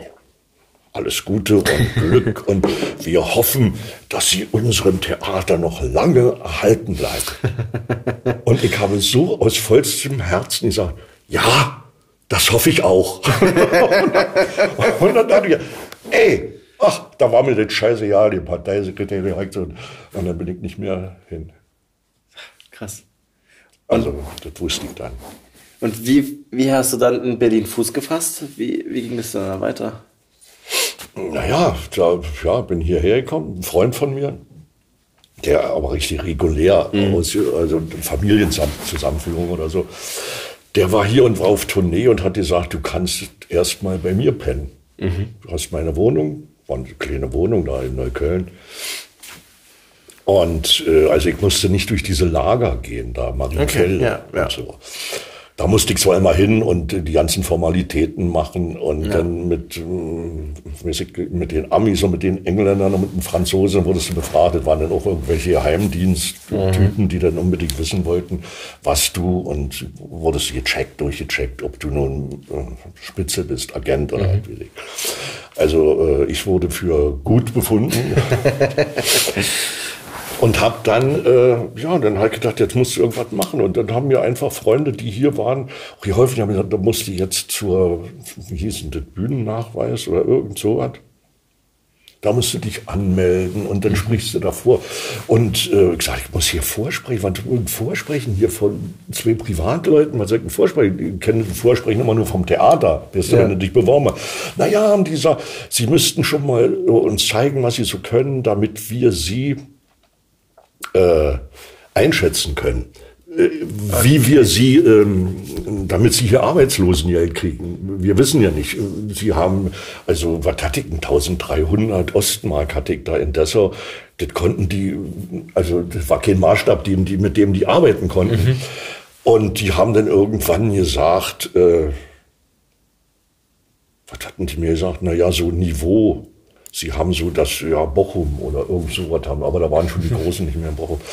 Speaker 3: alles Gute und Glück und wir hoffen, dass Sie unserem Theater noch lange erhalten bleiben. Und ich habe so aus vollstem Herzen gesagt, ja, das hoffe ich auch. und dann dachte ich, ey, ach, da war mir das scheiße ja, die Parteisekretär direkt und, und dann bin ich nicht mehr hin.
Speaker 4: Krass.
Speaker 3: Also, das wusste ich dann.
Speaker 4: Und wie, wie hast du dann in Berlin Fuß gefasst? Wie, wie ging es dann weiter?
Speaker 3: Naja, da, ja, bin hierher gekommen, ein Freund von mir, der aber richtig regulär mhm. aus, also Familienzusammenführung oder so, der war hier und war auf Tournee und hat gesagt, du kannst erst mal bei mir pennen. Mhm. Du hast meine Wohnung, war eine kleine Wohnung da in Neukölln. Und äh, also ich musste nicht durch diese Lager gehen, da Marienfeld okay, ja, ja. und so. Da musste ich zwar immer hin und die ganzen Formalitäten machen und ja. dann mit, äh, mit den Amis und mit den Engländern und mit den Franzosen wurdest du befragt. Das waren dann auch irgendwelche Geheimdiensttypen, mhm. die dann unbedingt wissen wollten, was du und wurdest gecheckt, durchgecheckt, ob du nun äh, Spitze bist, Agent oder mhm. halt Also äh, ich wurde für gut befunden. Und habe dann, äh, ja, dann halt gedacht, jetzt musst du irgendwas machen. Und dann haben mir einfach Freunde, die hier waren, auch hier häufig haben gesagt, da musst du jetzt zur, wie hieß denn das, Bühnennachweis oder irgend sowas. Da musst du dich anmelden und dann sprichst du davor. Und äh, ich sage, ich muss hier vorsprechen. Wann vorsprechen hier von zwei Privatleuten? Soll ich denn vorsprechen? Die kennen Vorsprechen immer nur vom Theater. Bist du, ja. wenn du dich beworben hast. Naja, haben die gesagt, sie müssten schon mal uns zeigen, was sie so können, damit wir sie äh, einschätzen können. äh, wie wir sie, ähm, damit sie hier Arbeitslosengeld kriegen. Wir wissen ja nicht. Sie haben, also, was hatte ich, 1300 Ostmark hatte ich da in Dessau. Das konnten die, also, das war kein Maßstab, die, die, mit dem die arbeiten konnten. Mhm. Und die haben dann irgendwann gesagt, äh, was hatten die mir gesagt? Naja, so Niveau. Sie haben so das, ja, Bochum oder irgend sowas haben, aber da waren schon die Großen nicht mehr in Bochum.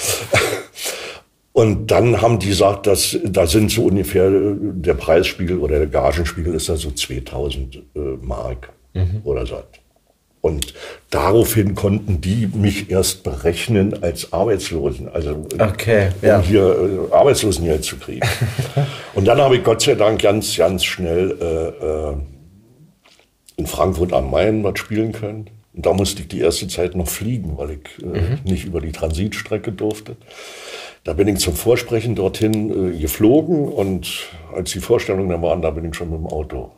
Speaker 3: Und dann haben die gesagt, dass da sind so ungefähr der Preisspiegel oder der Gagenspiegel ist da so 2000 äh, Mark mhm. oder so. Und daraufhin konnten die mich erst berechnen als Arbeitslosen, also
Speaker 4: okay,
Speaker 3: um ja. hier äh, Arbeitslosengeld zu kriegen. und dann habe ich Gott sei Dank ganz, ganz schnell äh, äh, in Frankfurt am Main was spielen können. Und da musste ich die erste Zeit noch fliegen, weil ich äh, mhm. nicht über die Transitstrecke durfte. Da bin ich zum Vorsprechen dorthin äh, geflogen und als die Vorstellungen dann waren, da bin ich schon mit dem Auto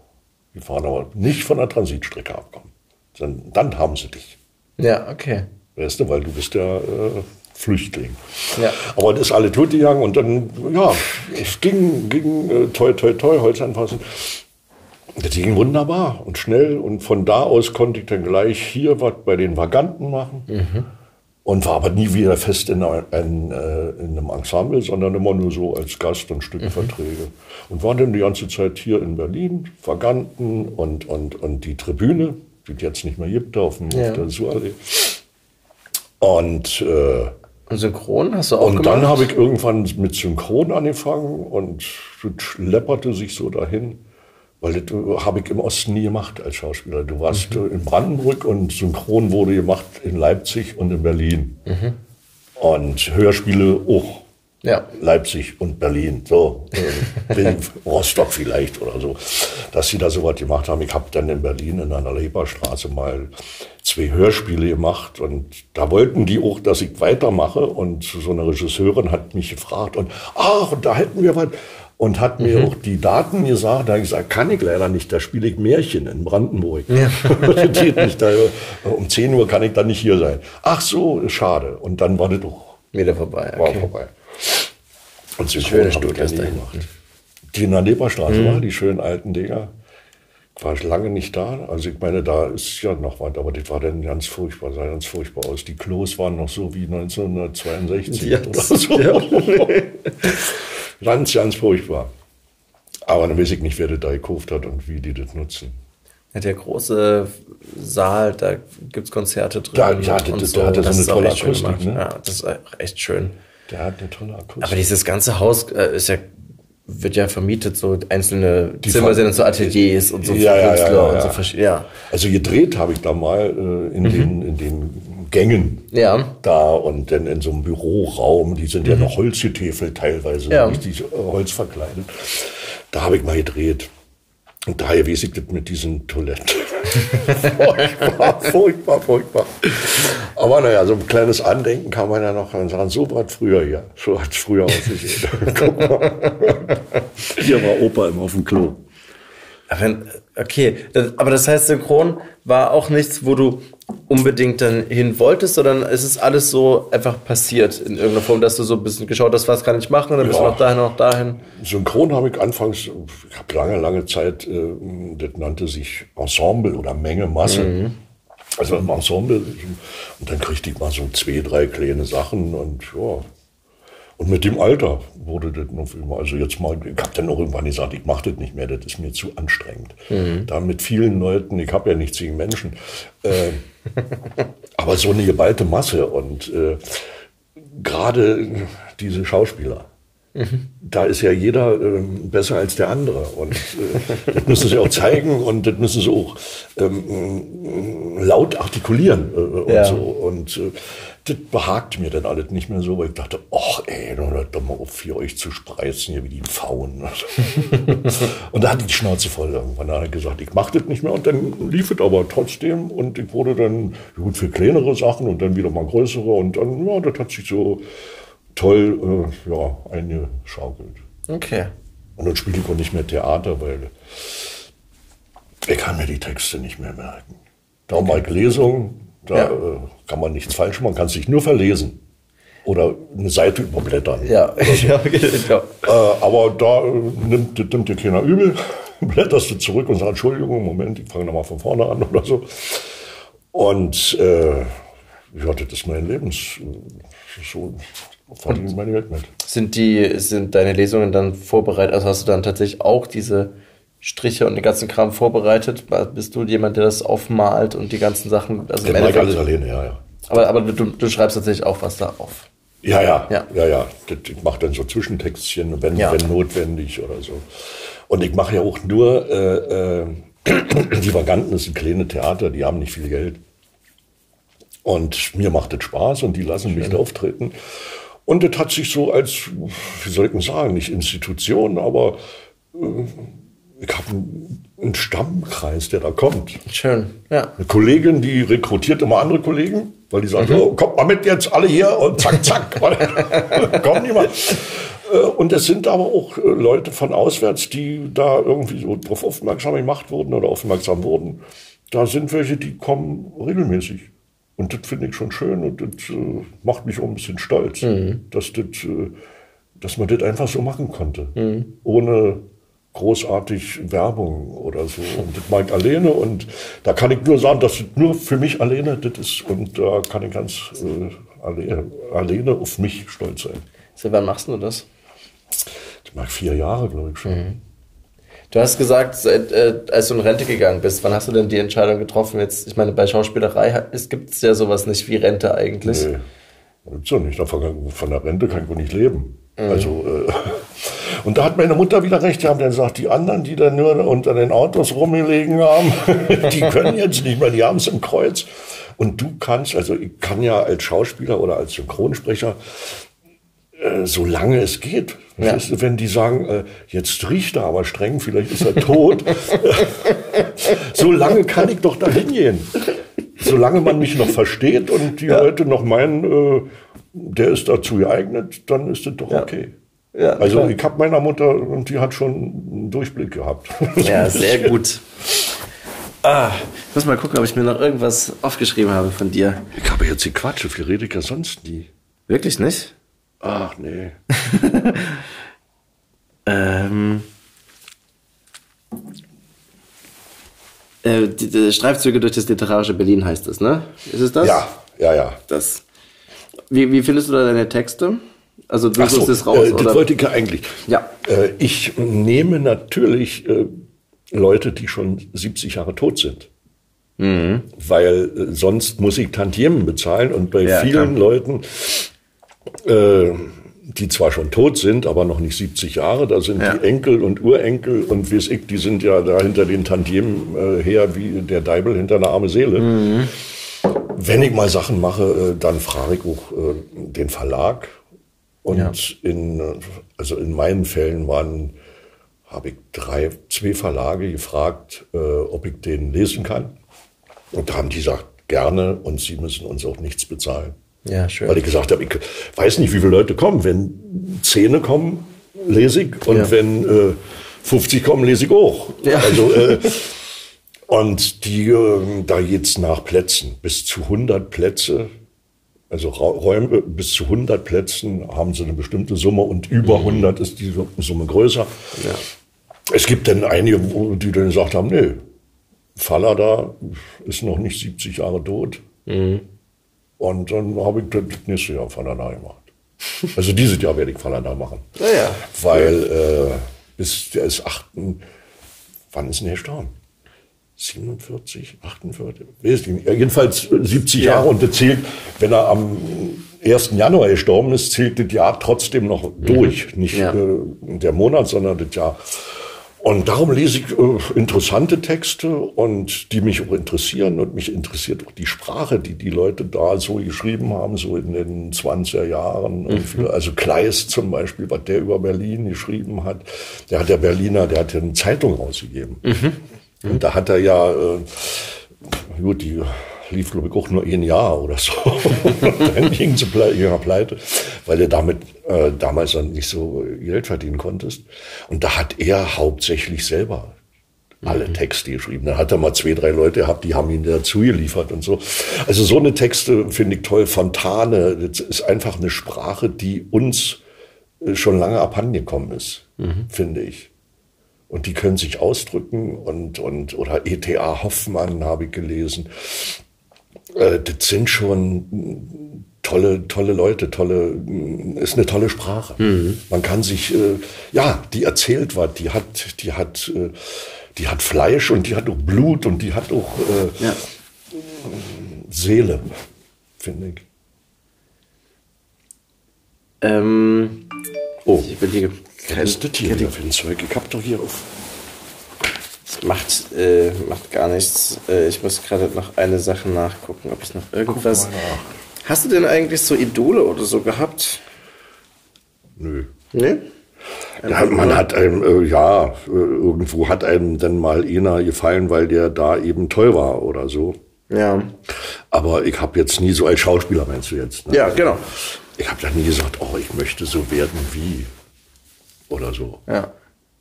Speaker 3: gefahren, aber nicht von der Transitstrecke abkommen. Dann, dann haben sie dich.
Speaker 4: Ja, okay.
Speaker 3: Weißt du, weil du bist ja äh, Flüchtling. Ja. Aber das ist alle tot gegangen und dann, ja, es ging, ging äh, toi, toi, toi, Holz anfassen. Das ging wunderbar und schnell und von da aus konnte ich dann gleich hier was bei den Vaganten machen. Mhm und war aber nie wieder fest in, ein, äh, in, einem Ensemble, sondern immer nur so als Gast und Stückverträge. Mhm. Und war dann die ganze Zeit hier in Berlin, Vaganten und, und, und die Tribüne, die jetzt nicht mehr gibt, auf, dem, ja. auf der Suallee. Und, äh,
Speaker 4: Synchron hast du auch
Speaker 3: Und gemacht? dann habe ich irgendwann mit Synchron angefangen und es läpperte sich so dahin. Weil das äh, habe ich im Osten nie gemacht als Schauspieler. Du warst mhm. in Brandenburg und Synchron wurde gemacht in Leipzig und in Berlin. Mhm. Und Hörspiele auch. Ja. Leipzig und Berlin, so, äh, Rostock vielleicht oder so, dass sie da so was gemacht haben. Ich habe dann in Berlin in einer Leberstraße mal zwei Hörspiele gemacht und da wollten die auch, dass ich weitermache und so eine Regisseurin hat mich gefragt und ach, und da hätten wir was und hat mir mhm. auch die Daten gesagt. Da habe ich gesagt, kann ich leider nicht, da spiele ich Märchen in Brandenburg. Ja. das geht nicht. Da, um 10 Uhr kann ich dann nicht hier sein. Ach so, schade. Und dann war das doch
Speaker 4: wieder vorbei.
Speaker 3: Okay. War vorbei. Und so schöne Studios da gemacht. Die in der Leberstraße mhm. war, die schönen alten Dinger. War ich lange nicht da. Also ich meine, da ist ja noch was, aber das war dann ganz furchtbar, sah ganz furchtbar aus. Die Klos waren noch so wie 1962 ja, oder so. Ja. Ganz, ganz furchtbar. Aber dann weiß ich nicht, wer das da gekauft hat und wie die das nutzen.
Speaker 4: Ja, der große Saal, da gibt es Konzerte drin.
Speaker 3: Da, ja, der, so. hat das so eine tolle Akustik. Ne?
Speaker 4: Ja, das ist echt schön.
Speaker 3: Der hat eine tolle Akustik.
Speaker 4: Aber dieses ganze Haus äh, ist ja, wird ja vermietet, so einzelne die Zimmer sind so Ateliers und so
Speaker 3: ja, ja, ja, ja, und so ja. Also gedreht habe ich da mal äh, in, mhm. den, in den Gängen
Speaker 4: ja.
Speaker 3: da und dann in so einem Büroraum, die sind mhm. ja noch Holzgetäfelt teilweise, ja. richtig äh, Holz verkleidet. Da habe ich mal gedreht. Und daher weiß ich das mit diesen Toiletten. furchtbar, furchtbar, furchtbar. Aber naja, so ein kleines Andenken kann man ja noch sagen, so war es früher hier. So hat es früher ausgesehen. Guck mal. Hier war Opa immer auf dem Klo.
Speaker 4: Okay, aber das heißt, Synchron war auch nichts, wo du unbedingt dann hin wolltest, sondern es ist alles so einfach passiert in irgendeiner Form, dass du so ein bisschen geschaut hast, was kann ich machen, und dann ja. bist du noch dahin, noch dahin.
Speaker 3: Synchron habe ich anfangs, ich habe lange, lange Zeit, äh, das nannte sich Ensemble oder Menge, Masse. Mhm. Also im Ensemble. Und dann kriegte ich mal so zwei, drei kleine Sachen und ja, und mit dem Alter wurde das noch immer, also jetzt mal, ich habe dann noch irgendwann gesagt, ich mache das nicht mehr, das ist mir zu anstrengend. Mhm. Da mit vielen Leuten, ich habe ja nichts gegen Menschen, äh, aber so eine geballte Masse und äh, gerade diese Schauspieler, Mhm. Da ist ja jeder äh, besser als der andere. Und äh, das müssen sie auch zeigen und das müssen sie auch ähm, laut artikulieren äh, und ja. so. Und äh, das behagt mir dann alles nicht mehr so, weil ich dachte, ach ey, hört doch mal auf, hier euch zu spreizen, hier wie die Pfauen. und da hatte ich die Schnauze voll irgendwann. Da hat er gesagt, ich mache das nicht mehr und dann lief es aber trotzdem und ich wurde dann gut für kleinere Sachen und dann wieder mal größere und dann, ja, das hat sich so toll äh, ja, eingeschaukelt.
Speaker 4: Okay.
Speaker 3: Und dann spiele ich auch nicht mehr Theater, weil ich kann mir die Texte nicht mehr merken. Darum okay. Lesung, da ja. äh, kann man nichts falsch machen, man kann sich nur verlesen. oder eine Seite überblättern.
Speaker 4: Ja, ja,
Speaker 3: ja. Äh, aber da nimmt, nimmt dir keiner übel, blätterst du zurück und sagst, Entschuldigung, Moment, ich fange nochmal von vorne an oder so. Und äh, ja, das ist mein Lebens, so verdiene ich meine Geld mit.
Speaker 4: Sind die, sind deine Lesungen dann vorbereitet? Also hast du dann tatsächlich auch diese Striche und den ganzen Kram vorbereitet? Bist du jemand, der das aufmalt und die ganzen Sachen?
Speaker 3: Also der alles alleine, ja, ja.
Speaker 4: Aber, aber du, du schreibst tatsächlich auch was da auf.
Speaker 3: Ja, ja, ja, ja. ja. Ich mache dann so Zwischentextchen, wenn, ja. wenn notwendig oder so. Und ich mache ja auch nur, äh, äh, die Vaganten ist ein kleines Theater, die haben nicht viel Geld. Und mir macht das Spaß und die lassen Schön. mich da auftreten. Und das hat sich so als, wie soll ich denn sagen, nicht Institution, aber äh, ich habe einen, einen, Stammkreis, der da kommt.
Speaker 4: Schön, ja.
Speaker 3: Eine Kollegin, die rekrutiert immer andere Kollegen, weil die sagen, mhm. oh, kommt mal mit jetzt alle hier und zack, zack. Kommen die mal. Äh, und es sind aber auch äh, Leute von auswärts, die da irgendwie so drauf aufmerksam gemacht wurden oder aufmerksam wurden. Da sind welche, die kommen regelmäßig. Und das finde ich schon schön und das äh, macht mich auch ein bisschen stolz, mhm. dass, das, dass man das einfach so machen konnte. Mhm. Ohne großartig Werbung oder so. Und das meint alleine und da kann ich nur sagen, dass das nur für mich alleine das ist und da kann ich ganz äh, alleine, alleine auf mich stolz sein.
Speaker 4: Seit wann machst du das?
Speaker 3: Das mag vier Jahre, glaube ich schon. Mhm.
Speaker 4: Du hast gesagt, seit, äh, als du in Rente gegangen bist, wann hast du denn die Entscheidung getroffen? Jetzt, ich meine, bei Schauspielerei gibt es ja sowas nicht wie Rente eigentlich. Nee,
Speaker 3: gibt's doch nicht. Von der Rente kann ich wohl nicht leben. Mhm. Also, äh, und da hat meine Mutter wieder recht gehabt. Dann sagt, die anderen, die da nur unter den Autos rumgelegen haben, die können jetzt nicht mehr, die haben es im Kreuz. Und du kannst, also ich kann ja als Schauspieler oder als Synchronsprecher, äh, solange es geht. Ja. Weißt wenn die sagen, äh, jetzt riecht er aber streng, vielleicht ist er tot. solange kann ich doch da hingehen. Solange man mich noch versteht und die ja. Leute noch meinen, äh, der ist dazu geeignet, dann ist das doch ja. okay. Ja, also klar. ich habe meiner Mutter und die hat schon einen Durchblick gehabt.
Speaker 4: Ja, sehr gut. Ah, ich muss mal gucken, ob ich mir noch irgendwas aufgeschrieben habe von dir.
Speaker 3: Ich habe jetzt die Quatsche, viel rede ich ja sonst nie.
Speaker 4: Wirklich nicht?
Speaker 3: Ach nee.
Speaker 4: ähm, äh, die, die Streifzüge durch das literarische Berlin heißt es, ne? Ist es das?
Speaker 3: Ja, ja, ja.
Speaker 4: Das. Wie, wie findest du da deine Texte? Also du
Speaker 3: so, es raus, äh, Das oder? wollte ich ja eigentlich.
Speaker 4: Ja.
Speaker 3: Äh, ich nehme natürlich äh, Leute, die schon 70 Jahre tot sind. Mhm. Weil äh, sonst muss ich Tantiemen bezahlen und bei ja, vielen klar. Leuten äh, die zwar schon tot sind, aber noch nicht 70 Jahre, da sind ja. die Enkel und Urenkel und wie es ich, die sind ja da hinter den Tantiemen äh, her wie der Deibel hinter einer arme Seele. Mhm. Wenn ich mal Sachen mache, äh, dann frage ich auch äh, den Verlag. Und ja. in, also in meinen Fällen waren, habe ich drei, zwei Verlage gefragt, äh, ob ich den lesen kann. Und da haben die gesagt, gerne und sie müssen uns auch nichts bezahlen.
Speaker 4: Ja, schön.
Speaker 3: Weil ich gesagt habe, ich weiß nicht, wie viele Leute kommen. Wenn Zehn kommen, lese ich. Und ja. wenn äh, 50 kommen, lese ich auch. Ja. Also, äh, und die, äh, da geht's nach Plätzen. Bis zu 100 Plätze. Also Räume bis zu 100 Plätzen haben sie eine bestimmte Summe und über 100 mhm. ist die Summe größer. Ja. Es gibt dann einige, die dann gesagt haben, nee, Faller da ist noch nicht 70 Jahre tot. Mhm. Und dann habe ich das nächste Jahr Falana gemacht. Also dieses Jahr werde ich Falana machen.
Speaker 4: Ja, ja.
Speaker 3: Weil äh, bis der ist achten, wann ist denn der gestorben? 47, 48, jedenfalls 70 ja. Jahre und das zählt, wenn er am 1. Januar gestorben ist, zählt das Jahr trotzdem noch mhm. durch. Nicht ja. äh, der Monat, sondern das Jahr. Und darum lese ich äh, interessante Texte und die mich auch interessieren und mich interessiert auch die Sprache, die die Leute da so geschrieben haben, so in den 20er Jahren. Mhm. Also Kleist zum Beispiel, was der über Berlin geschrieben hat. Der hat der Berliner, der hat ja eine Zeitung rausgegeben. Mhm. Mhm. Und da hat er ja, äh, gut, die lief, glaube ich, auch nur ein Jahr oder so. dann ging sie ihrer pleite, weil er damit äh, damals dann nicht so Geld verdienen konntest. Und da hat er hauptsächlich selber alle Texte geschrieben. Da hat er mal zwei, drei Leute gehabt, die haben ihn dazu geliefert und so. Also so eine Texte finde ich toll. Fontane, das ist einfach eine Sprache, die uns äh, schon lange abhandengekommen ist, mhm. finde ich. Und die können sich ausdrücken und, und, oder E.T.A. Hoffmann habe ich gelesen. Äh, das sind schon tolle, tolle Leute, tolle, ist eine tolle Sprache. Mhm. Man kann sich, äh, ja, die erzählt was, die hat, die hat, äh, die hat Fleisch und die hat auch Blut und die hat auch äh, ja. Seele, finde ich.
Speaker 4: Ähm,
Speaker 3: oh, ich bin hier was ist das hier wieder für ein Zeug? Ich hab doch hier auf.
Speaker 4: Macht, äh, macht gar nichts. Äh, ich muss gerade noch eine Sache nachgucken, ob ich noch irgendwas. Hast du denn eigentlich so Idole oder so gehabt?
Speaker 3: Nö.
Speaker 4: Nee?
Speaker 3: Ja, man hat einem, äh, ja, äh, irgendwo hat einem dann mal einer gefallen, weil der da eben toll war oder so.
Speaker 4: Ja.
Speaker 3: Aber ich habe jetzt nie so als Schauspieler, meinst du jetzt?
Speaker 4: Ne? Ja, genau.
Speaker 3: Ich habe da nie gesagt, oh, ich möchte so werden wie oder so.
Speaker 4: Ja.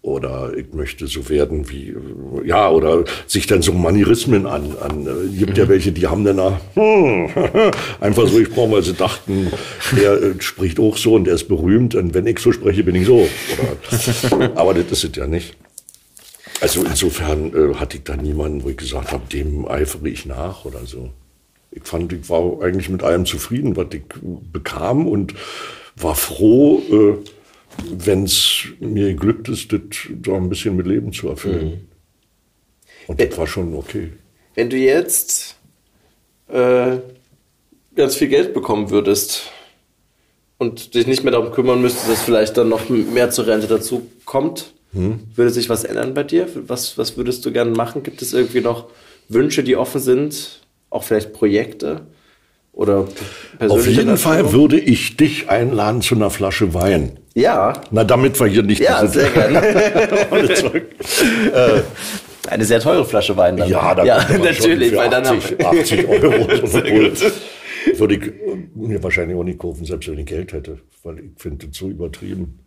Speaker 3: Oder ich möchte so werden wie, ja, oder sich dann so Manierismen an, an äh, gibt mhm. ja welche, die haben dann hm, einfach so gesprochen, weil sie dachten, der äh, spricht auch so und der ist berühmt und wenn ich so spreche, bin ich so. Oder, aber das ist es ja nicht. Also insofern äh, hatte ich da niemanden, wo ich gesagt habe, dem eifere ich nach oder so. Ich fand, ich war eigentlich mit allem zufrieden, was ich bekam und war froh, äh, wenn es mir glückt ist, das da ein bisschen mit Leben zu erfüllen. Mhm. Und das war schon okay.
Speaker 4: Wenn du jetzt äh, ganz viel Geld bekommen würdest und dich nicht mehr darum kümmern müsstest, dass vielleicht dann noch mehr zur Rente dazu kommt, hm. würde sich was ändern bei dir? Was, was würdest du gerne machen? Gibt es irgendwie noch Wünsche, die offen sind? Auch vielleicht Projekte? Oder
Speaker 3: Auf jeden Natur? Fall würde ich dich einladen zu einer Flasche Wein.
Speaker 4: Ja.
Speaker 3: Na, damit wir hier nicht
Speaker 4: ja, sehr gerne. äh, eine sehr teure Flasche Wein dann.
Speaker 3: Ja, dann
Speaker 4: ja natürlich,
Speaker 3: weil dann 80, 80 Euro. würde ich mir wahrscheinlich auch nicht kaufen, selbst wenn ich Geld hätte, weil ich finde das so übertrieben.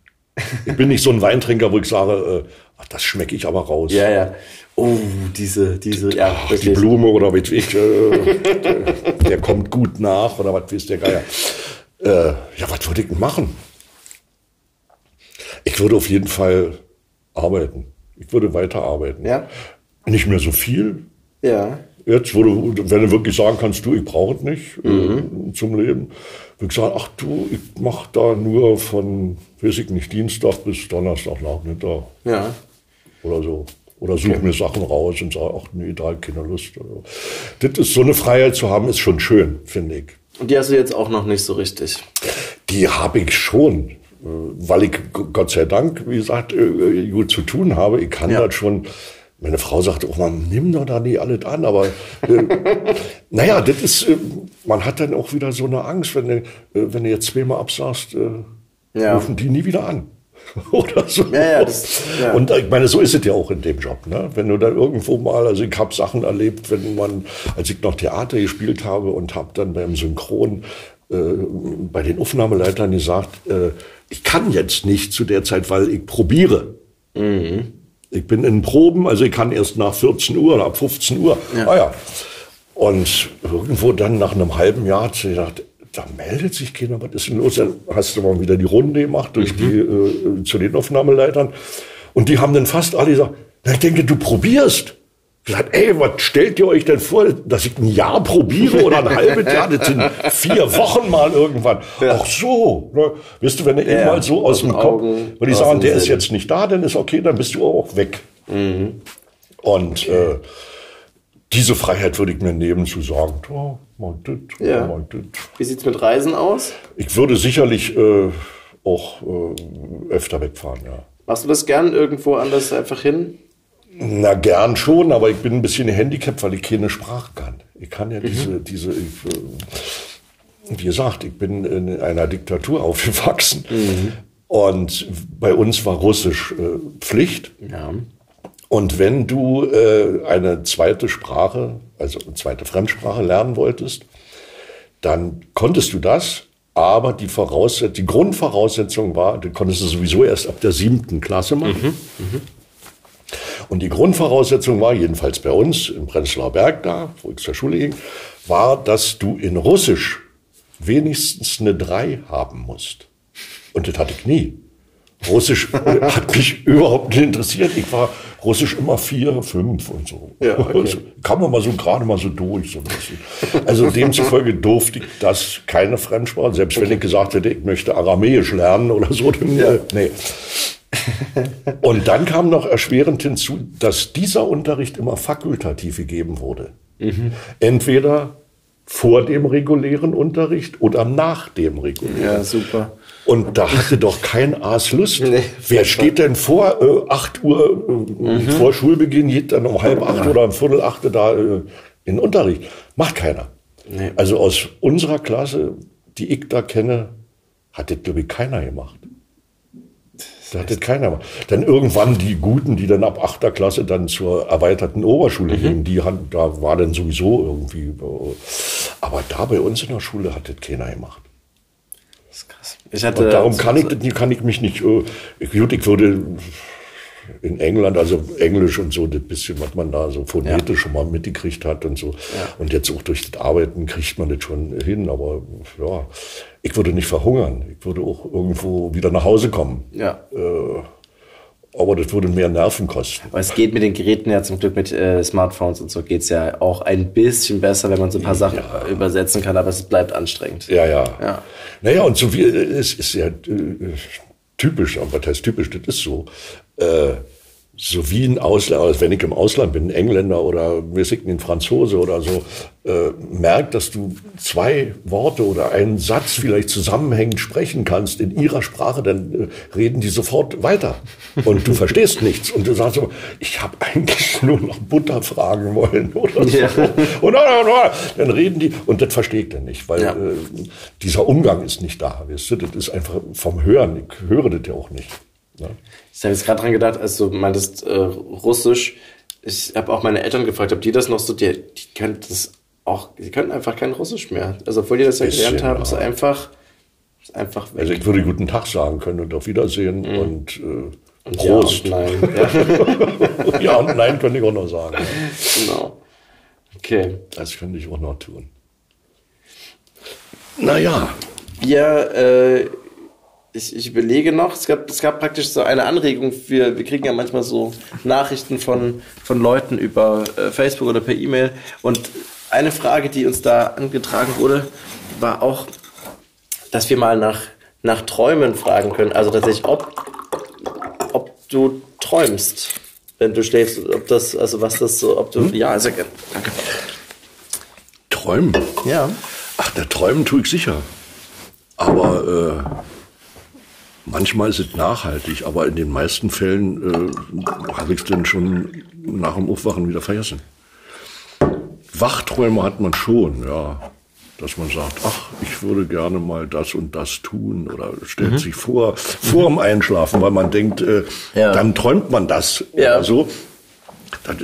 Speaker 3: Ich bin nicht so ein Weintrinker, wo ich sage, äh, ach, das schmecke ich aber raus.
Speaker 4: Ja, ja. Oh, diese, diese, ja,
Speaker 3: ach, die Blume oder was ich, äh, der, der, kommt gut nach oder was weiß der Geier. Äh, ja, was würde ich denn machen? Ich würde auf jeden Fall arbeiten. Ich würde weiterarbeiten.
Speaker 4: Ja.
Speaker 3: Nicht mehr so viel.
Speaker 4: Ja.
Speaker 3: Jetzt, wo du, wenn du wirklich sagen kannst, du, ich brauche es nicht äh, mhm. äh, zum Leben, würde ich sagen, ach du, ich mache da nur von, weiß ich nicht, Dienstag bis Donnerstag Nachmittag.
Speaker 4: Ja.
Speaker 3: Oder so. Oder suche okay. mir Sachen raus und sage, ach nee, da habe ich keine Lust. Das ist so eine Freiheit zu haben, ist schon schön, finde ich.
Speaker 4: Und die hast du jetzt auch noch nicht so richtig?
Speaker 3: Die habe ich schon, äh, weil ich Gott sei Dank, wie gesagt, äh, gut zu tun habe. Ich kann ja. das schon meine Frau sagte, oh man, nimm doch da nie alles an, aber äh, naja, das ist, äh, man hat dann auch wieder so eine Angst, wenn du, äh, wenn du jetzt zweimal absagst, äh, ja. rufen die nie wieder an. Oder so.
Speaker 4: Ja, ja, das.
Speaker 3: Und ich meine, so ist es ja auch in dem Job. Ne? Wenn du dann irgendwo mal, also ich habe Sachen erlebt, wenn man, als ich noch Theater gespielt habe und habe dann beim Synchron äh, bei den Aufnahmeleitern gesagt, äh, ich kann jetzt nicht zu der Zeit, weil ich probiere. Mhm. Ich bin in Proben, also ich kann erst nach 14 Uhr oder ab 15 Uhr. Ja. Ah ja. Und irgendwo dann nach einem halben Jahr hat sie gesagt, da meldet sich keiner, was ist denn los? Dann hast du mal wieder die Runde gemacht durch mhm. die, äh, zu den Aufnahmeleitern. Und die haben dann fast alle gesagt, na, ich denke, du probierst gesagt, ey, was stellt ihr euch denn vor, dass ich ein Jahr probiere oder ein halbes Jahr? Das sind vier Wochen mal irgendwann. Ja. Ach so. Ne? Weißt du, wenn du ja, mal so aus, aus dem Kopf, wenn die sagen, der ist jetzt nicht da, dann ist okay, dann bist du auch weg.
Speaker 4: Mhm.
Speaker 3: Und okay. äh, diese Freiheit würde ich mir nehmen, zu sagen, oh, mal das,
Speaker 4: ja. mal das. Wie sieht's mit Reisen aus?
Speaker 3: Ich würde sicherlich äh, auch äh, öfter wegfahren, ja.
Speaker 4: Machst du das gern irgendwo anders einfach hin?
Speaker 3: Na, gern schon, aber ich bin ein bisschen handicapped, weil ich keine Sprache kann. Ich kann ja mhm. diese, diese, ich, äh, wie gesagt, ich bin in einer Diktatur aufgewachsen. Mhm. Und bei uns war Russisch äh, Pflicht.
Speaker 4: Ja.
Speaker 3: Und wenn du äh, eine zweite Sprache, also eine zweite Fremdsprache lernen wolltest, dann konntest du das, aber die, Voraussetzung, die Grundvoraussetzung war, du konntest es sowieso erst ab der siebten Klasse machen. Mhm. Mhm. Und die Grundvoraussetzung war, jedenfalls bei uns im Prenzlauer Berg da, wo ich zur Schule ging, war, dass du in Russisch wenigstens eine 3 haben musst. Und das hatte ich nie. Russisch hat mich überhaupt nicht interessiert. Ich war Russisch immer vier, fünf und so. Ja, okay. Kam man mal so gerade mal so durch, so ein bisschen. Also demzufolge durfte ich das keine Fremdsprache, selbst wenn ich gesagt hätte, ich möchte Aramäisch lernen oder so. Dann, ja. nee. Und dann kam noch erschwerend hinzu, dass dieser Unterricht immer fakultativ gegeben wurde. Mhm. Entweder vor dem regulären Unterricht oder nach dem regulären.
Speaker 4: Ja, super.
Speaker 3: Und da hatte doch kein Aas Lust. Nee, Wer steht denn vor äh, 8 Uhr, äh, mhm. vor Schulbeginn, geht dann um halb acht oder um Viertel acht da äh, in Unterricht? Macht keiner. Nee. Also aus unserer Klasse, die ich da kenne, hat das, glaube ich, keiner gemacht. Da hat das keiner gemacht. Dann irgendwann die Guten, die dann ab achter Klasse dann zur erweiterten Oberschule mhm. gingen, die haben, da war dann sowieso irgendwie. Äh, aber da bei uns in der Schule hat das keiner gemacht.
Speaker 4: Das ist krass.
Speaker 3: Ich hatte, und darum kann ich, kann ich mich nicht, äh, gut, ich würde in England, also Englisch und so, das bisschen, was man da so phonetisch ja. schon mal mitgekriegt hat und so. Ja. Und jetzt auch durch das Arbeiten kriegt man das schon hin, aber ja, ich würde nicht verhungern. Ich würde auch irgendwo wieder nach Hause kommen.
Speaker 4: Ja.
Speaker 3: Äh, aber das würde mehr Nerven kosten.
Speaker 4: Aber es geht mit den Geräten ja zum Glück mit äh, Smartphones und so geht's ja auch ein bisschen besser, wenn man so ein paar Sachen ja. übersetzen kann, aber es bleibt anstrengend.
Speaker 3: Ja, ja. ja. Naja, und so wie es ist ja äh, typisch, aber was heißt typisch, das ist so. So wie ein Ausländer, also wenn ich im Ausland bin, ein Engländer oder wir sind ein Franzose oder so, äh, merkt, dass du zwei Worte oder einen Satz vielleicht zusammenhängend sprechen kannst in ihrer Sprache, dann äh, reden die sofort weiter und du verstehst nichts und du sagst so, ich habe eigentlich nur noch Butter fragen wollen oder so. Ja. Und dann reden die und das verstehe ich dann nicht, weil ja. äh, dieser Umgang ist nicht da. Weißt du? Das ist einfach vom Hören, ich höre das ja auch nicht.
Speaker 4: Ne? Ich habe jetzt gerade dran gedacht, als du meintest äh, Russisch. Ich habe auch meine Eltern gefragt, ob die das noch so, die, die können das auch, die können einfach kein Russisch mehr. Also obwohl die das ja gelernt haben, ist einfach, ist einfach
Speaker 3: weg. Also ich würde guten Tag sagen können und auf Wiedersehen mhm. und, äh, und Prost.
Speaker 4: Ja und nein.
Speaker 3: Ja. ja und nein könnte ich auch noch sagen.
Speaker 4: Genau. Okay.
Speaker 3: Das könnte ich auch noch tun. Naja.
Speaker 4: Wir äh, ich, ich überlege noch, es gab, es gab praktisch so eine Anregung, wir, wir kriegen ja manchmal so Nachrichten von, von Leuten über äh, Facebook oder per E-Mail und eine Frage, die uns da angetragen wurde, war auch, dass wir mal nach, nach Träumen fragen können. Also tatsächlich, ob, ob du träumst, wenn du schläfst, ob das, also was das so, ob du, hm? ja, sehr gerne, danke.
Speaker 3: Träumen?
Speaker 4: Ja.
Speaker 3: Ach, der Träumen tue ich sicher. Aber äh, Manchmal ist es nachhaltig, aber in den meisten Fällen äh, habe ich es dann schon nach dem Aufwachen wieder vergessen. Wachträume hat man schon, ja. Dass man sagt, ach, ich würde gerne mal das und das tun oder stellt mhm. sich vor, vor dem Einschlafen, weil man denkt, äh, ja. dann träumt man das ja. oder so. Da äh,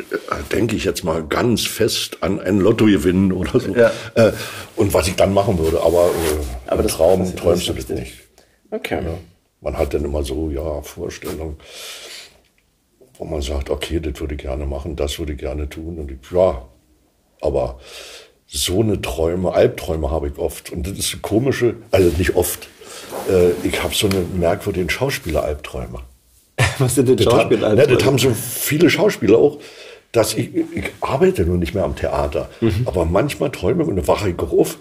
Speaker 3: denke ich jetzt mal ganz fest an ein Lottogewinn oder so. Ja. Äh, und was ich dann machen würde, aber, äh, aber das Traum träumst du das nicht.
Speaker 4: Okay. Ja.
Speaker 3: Man hat dann immer so, ja, Vorstellungen, wo man sagt, okay, das würde ich gerne machen, das würde ich gerne tun. Und ich, ja, aber so eine Träume, Albträume habe ich oft. Und das ist eine komische, also nicht oft. Äh, ich habe so eine merkwürdigen Schauspieler-Albträume.
Speaker 4: Was sind denn Schauspieler-Albträume?
Speaker 3: Das, das haben so viele Schauspieler auch dass ich, ich arbeite nun nicht mehr am Theater, mhm. aber manchmal träume ich und dann wache ich auch auf,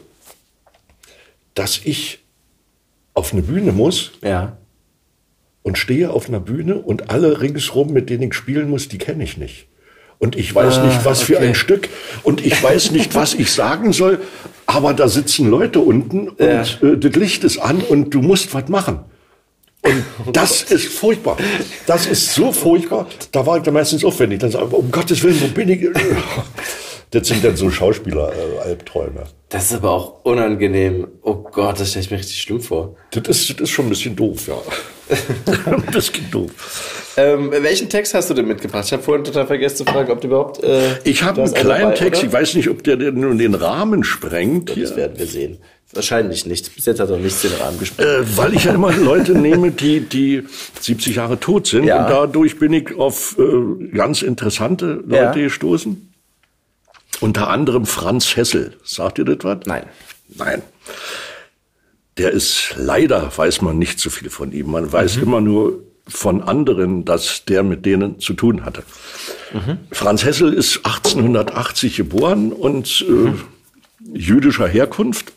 Speaker 3: dass ich auf eine Bühne muss
Speaker 4: ja
Speaker 3: und stehe auf einer Bühne und alle ringsrum, mit denen ich spielen muss, die kenne ich nicht. Und ich weiß ah, nicht, was okay. für ein Stück. Und ich weiß nicht, was ich sagen soll. Aber da sitzen Leute unten und ja. äh, das Licht ist an und du musst was machen. Und oh das ist furchtbar. Das ist so furchtbar. Da war ich dann meistens aufwendig. Dann sage ich, um Gottes Willen, wo bin ich? Das sind dann so Schauspieler-Albträume. Äh,
Speaker 4: das ist aber auch unangenehm. Oh Gott, das stelle ich mir richtig schlimm vor.
Speaker 3: Das ist, das ist schon ein bisschen doof, ja. das geht doof.
Speaker 4: Ähm, welchen Text hast du denn mitgebracht? Ich habe vorhin total vergessen zu fragen, ob du überhaupt. Äh,
Speaker 3: ich habe einen kleinen dabei, Text, oder? ich weiß nicht, ob der nun den Rahmen sprengt.
Speaker 4: Das hier. werden wir sehen. Wahrscheinlich nicht. Bis jetzt hat er nichts den Rahmen gesprengt.
Speaker 3: Äh, weil ich ja immer Leute nehme, die, die 70 Jahre tot sind. Ja. Und dadurch bin ich auf äh, ganz interessante Leute ja. gestoßen. Unter anderem Franz Hessel. Sagt ihr das was?
Speaker 4: Nein.
Speaker 3: Nein. Der ist leider, weiß man nicht so viel von ihm. Man weiß mhm. immer nur von anderen, dass der mit denen zu tun hatte. Mhm. Franz Hessel ist 1880 geboren und äh, mhm. jüdischer Herkunft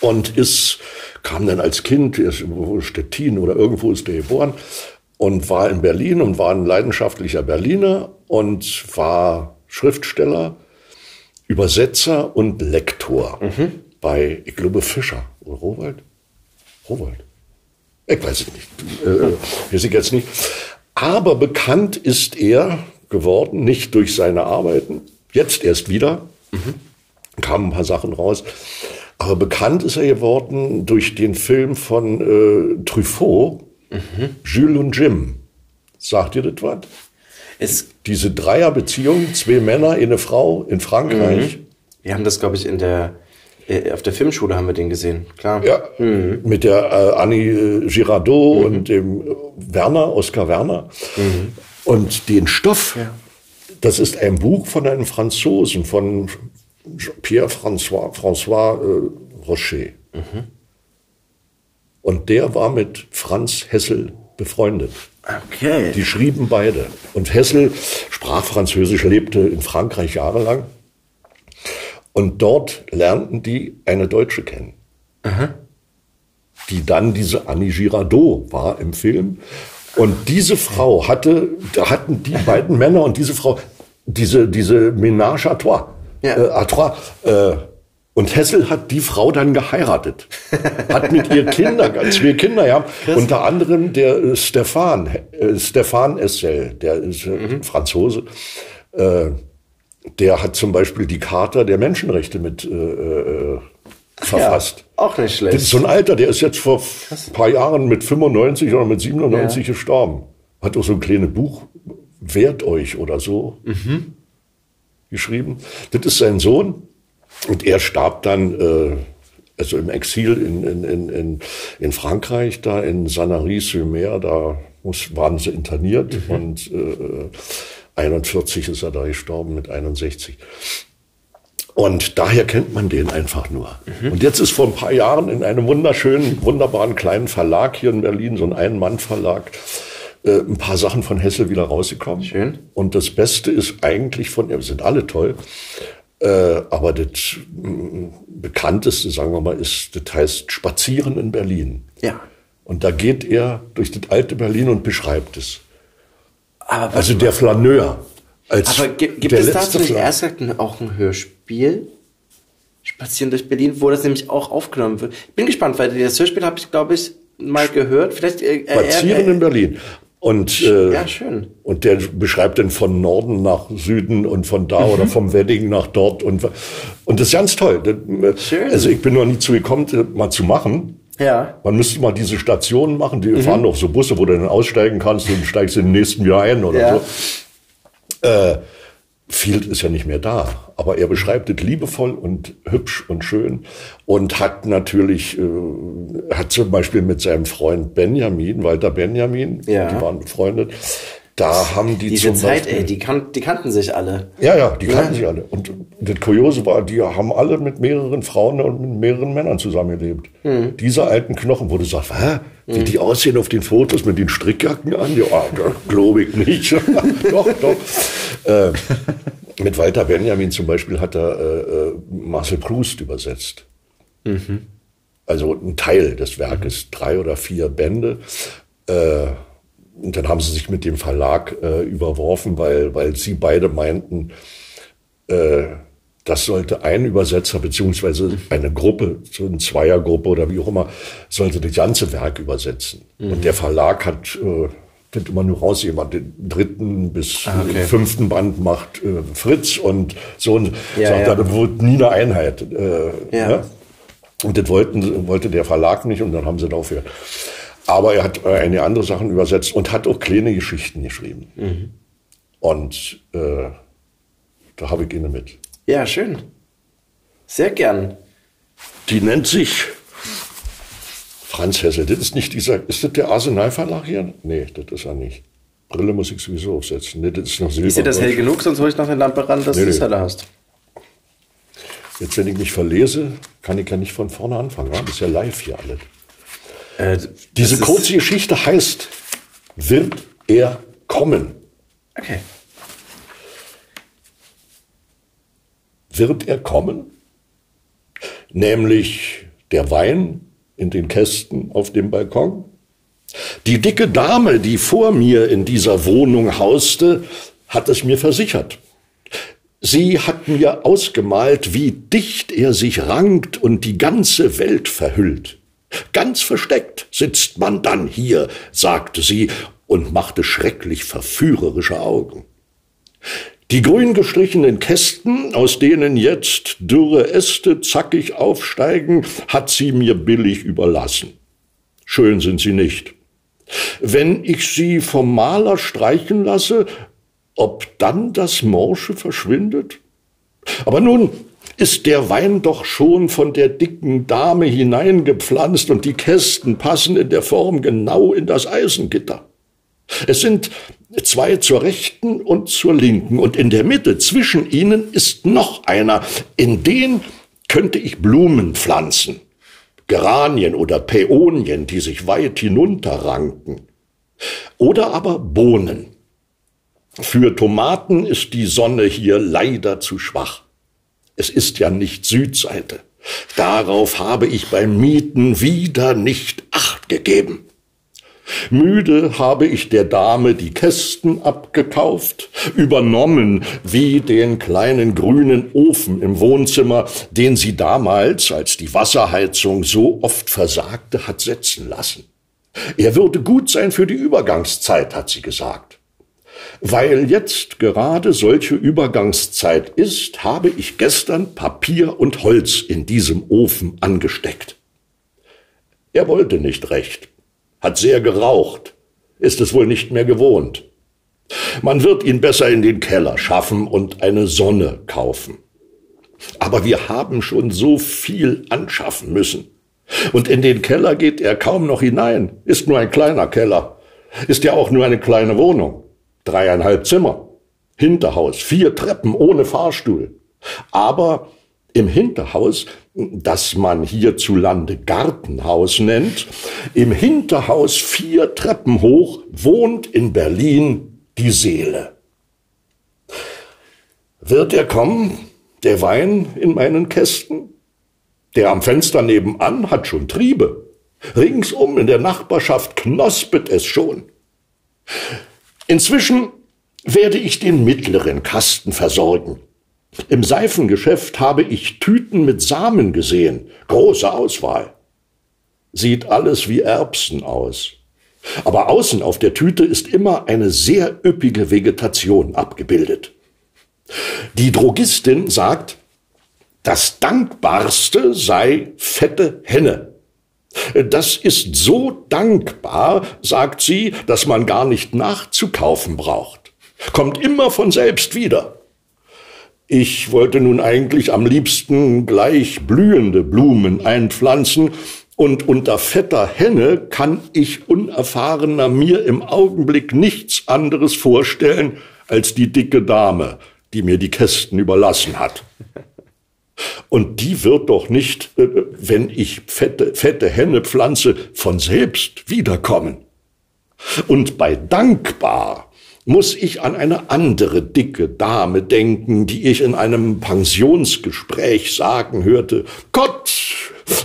Speaker 3: und ist, kam dann als Kind, ist in Stettin oder irgendwo ist der geboren und war in Berlin und war ein leidenschaftlicher Berliner und war Schriftsteller, Übersetzer und Lektor mhm. bei, ich glaube, Fischer oder Rowold. Rowold. Ich weiß es nicht. Äh, weiß ich jetzt nicht. Aber bekannt ist er geworden, nicht durch seine Arbeiten, jetzt erst wieder, mhm. kamen ein paar Sachen raus, aber bekannt ist er geworden durch den Film von äh, Truffaut, mhm. Jules und Jim. Sagt ihr das was? Es Diese Dreierbeziehung, zwei Männer, eine Frau in Frankreich.
Speaker 4: Mhm. Wir haben das, glaube ich, in der äh, auf der Filmschule haben wir den gesehen, klar.
Speaker 3: Ja, mhm. mit der äh, Annie äh, Girardot mhm. und dem Werner, Oskar Werner. Mhm. Und den Stoff, ja. das ist ein Buch von einem Franzosen, von Pierre-François François, äh, Rocher. Mhm. Und der war mit Franz Hessel befreundet.
Speaker 4: Okay.
Speaker 3: Die schrieben beide. Und Hessel sprach Französisch, lebte in Frankreich jahrelang. Und dort lernten die eine Deutsche kennen. Aha. Die dann diese Annie Girardot war im Film. Und diese Frau hatte, da hatten die beiden Männer und diese Frau, diese, diese Ménage à trois, ja. äh, à trois, äh, und Hessel hat die Frau dann geheiratet, hat mit ihr Kinder, zwei Kinder, ja. Krass. Unter anderem der äh, Stefan, äh, Stefan Essel, der ist äh, mhm. Franzose. Äh, der hat zum Beispiel die Charta der Menschenrechte mit äh, äh, verfasst. Ja,
Speaker 4: auch nicht schlecht.
Speaker 3: Das ist so ein Alter, der ist jetzt vor ein paar Jahren mit 95 oder mit 97 ja. gestorben. Hat auch so ein kleines Buch, Wehrt euch oder so, mhm. geschrieben. Das ist sein Sohn. Und er starb dann, äh, also im Exil in, in, in, in, Frankreich, da in Sanary-sur-Mer, da muss, waren sie interniert mhm. und äh, 41 ist er da gestorben mit 61. Und daher kennt man den einfach nur. Mhm. Und jetzt ist vor ein paar Jahren in einem wunderschönen, wunderbaren kleinen Verlag hier in Berlin, so ein Ein-Mann-Verlag, äh, ein paar Sachen von Hessel wieder rausgekommen.
Speaker 4: Schön.
Speaker 3: Und das Beste ist eigentlich von, ja, sind alle toll, äh, aber das mm, bekannteste, sagen wir mal, ist, das heißt Spazieren in Berlin.
Speaker 4: Ja.
Speaker 3: Und da geht er durch das alte Berlin und beschreibt es. Aber also der Flaneur.
Speaker 4: Als aber gibt es dazu nicht erst auch ein Hörspiel? Spazieren durch Berlin, wo das nämlich auch aufgenommen wird. Ich bin gespannt, weil das Hörspiel habe ich, glaube ich, mal gehört. Vielleicht
Speaker 3: äh, Spazieren äh, in Berlin. Und,
Speaker 4: äh, ja, schön.
Speaker 3: und der beschreibt dann von Norden nach Süden und von da mhm. oder vom Wedding nach dort und, und das ist ganz toll. schön. Also ich bin noch nie zu gekommen, mal zu machen.
Speaker 4: Ja.
Speaker 3: Man müsste mal diese Stationen machen, die mhm. fahren doch so Busse, wo du dann aussteigen kannst und steigst in den nächsten Jahr ein oder ja. so. Äh, Field ist ja nicht mehr da, aber er beschreibt es liebevoll und hübsch und schön und hat natürlich, äh, hat zum Beispiel mit seinem Freund Benjamin, Walter Benjamin, ja. die waren befreundet, da haben die
Speaker 4: Diese Zeit, Beispiel, ey, die, kan die kannten sich alle.
Speaker 3: Ja, ja, die kannten ja. sich alle. Und das Kuriose war, die haben alle mit mehreren Frauen und mit mehreren Männern zusammengelebt. Mhm. Diese alten Knochen, wo du sagst, hä, wie mhm. die aussehen auf den Fotos mit den Strickjacken an, ja, das glaube ich nicht. doch, doch. Äh, mit Walter Benjamin zum Beispiel hat er äh, äh, Marcel Proust übersetzt. Mhm. Also ein Teil des Werkes, mhm. drei oder vier Bände. Äh, und dann haben sie sich mit dem Verlag äh, überworfen, weil, weil sie beide meinten, äh, das sollte ein Übersetzer beziehungsweise eine Gruppe, so eine Zweiergruppe oder wie auch immer, sollte das ganze Werk übersetzen. Mhm. Und der Verlag hat äh, das immer nur raus, jemand den dritten bis ah, okay. fünften Band macht äh, Fritz und so und ja, sagt, ja. da wurde nie eine Einheit. Äh, ja. ne? Und das wollten, wollte der Verlag nicht und dann haben sie dafür. Aber er hat eine andere Sachen übersetzt und hat auch kleine Geschichten geschrieben. Mhm. Und äh, da habe ich ihn mit.
Speaker 4: Ja, schön. Sehr gern.
Speaker 3: Die nennt sich Franz Hessel. Das ist nicht dieser, ist das der Arsenal-Verlag hier? Nee, das ist er nicht. Brille muss ich sowieso aufsetzen. Nee, das ist noch Silber.
Speaker 4: Ist dir das hell genug, sonst hole ich noch eine Lampe ran, dass nee, du es heller hast.
Speaker 3: Jetzt, wenn ich mich verlese, kann ich ja nicht von vorne anfangen. Das ist ja live hier alles. Äh, Diese kurze Geschichte heißt, wird er kommen?
Speaker 4: Okay.
Speaker 3: Wird er kommen? Nämlich der Wein in den Kästen auf dem Balkon? Die dicke Dame, die vor mir in dieser Wohnung hauste, hat es mir versichert. Sie hat mir ausgemalt, wie dicht er sich rankt und die ganze Welt verhüllt. Ganz versteckt sitzt man dann hier, sagte sie und machte schrecklich verführerische Augen. Die grün gestrichenen Kästen, aus denen jetzt dürre Äste zackig aufsteigen, hat sie mir billig überlassen. Schön sind sie nicht. Wenn ich sie vom Maler streichen lasse, ob dann das Morsche verschwindet? Aber nun ist der Wein doch schon von der dicken Dame hineingepflanzt und die Kästen passen in der Form genau in das Eisengitter. Es sind zwei zur rechten und zur linken und in der Mitte zwischen ihnen ist noch einer, in den könnte ich Blumen pflanzen. Geranien oder Päonien, die sich weit hinunterranken. Oder aber Bohnen. Für Tomaten ist die Sonne hier leider zu schwach. Es ist ja nicht Südseite. Darauf habe ich beim Mieten wieder nicht acht gegeben. Müde habe ich der Dame die Kästen abgekauft, übernommen wie den kleinen grünen Ofen im Wohnzimmer, den sie damals, als die Wasserheizung so oft versagte, hat setzen lassen. Er würde gut sein für die Übergangszeit, hat sie gesagt. Weil jetzt gerade solche Übergangszeit ist, habe ich gestern Papier und Holz in diesem Ofen angesteckt. Er wollte nicht recht hat sehr geraucht, ist es wohl nicht mehr gewohnt. Man wird ihn besser in den Keller schaffen und eine Sonne kaufen. Aber wir haben schon so viel anschaffen müssen. Und in den Keller geht er kaum noch hinein. Ist nur ein kleiner Keller. Ist ja auch nur eine kleine Wohnung. Dreieinhalb Zimmer. Hinterhaus, vier Treppen ohne Fahrstuhl. Aber im Hinterhaus, das man hierzulande Gartenhaus nennt, im Hinterhaus vier Treppen hoch wohnt in Berlin die Seele. Wird er kommen, der Wein in meinen Kästen? Der am Fenster nebenan hat schon Triebe. Ringsum in der Nachbarschaft knospet es schon. Inzwischen werde ich den mittleren Kasten versorgen. Im Seifengeschäft habe ich Tüten mit Samen gesehen. Große Auswahl. Sieht alles wie Erbsen aus. Aber außen auf der Tüte ist immer eine sehr üppige Vegetation abgebildet. Die Drogistin sagt, das Dankbarste sei fette Henne. Das ist so dankbar, sagt sie, dass man gar nicht nachzukaufen braucht. Kommt immer von selbst wieder. Ich wollte nun eigentlich am liebsten gleich blühende Blumen einpflanzen, und unter fetter Henne kann ich unerfahrener mir im Augenblick nichts anderes vorstellen als die dicke Dame, die mir die Kästen überlassen hat. Und die wird doch nicht, äh, wenn ich fette, fette Henne pflanze, von selbst wiederkommen. Und bei dankbar muss ich an eine andere dicke Dame denken, die ich in einem Pensionsgespräch sagen hörte, Gott,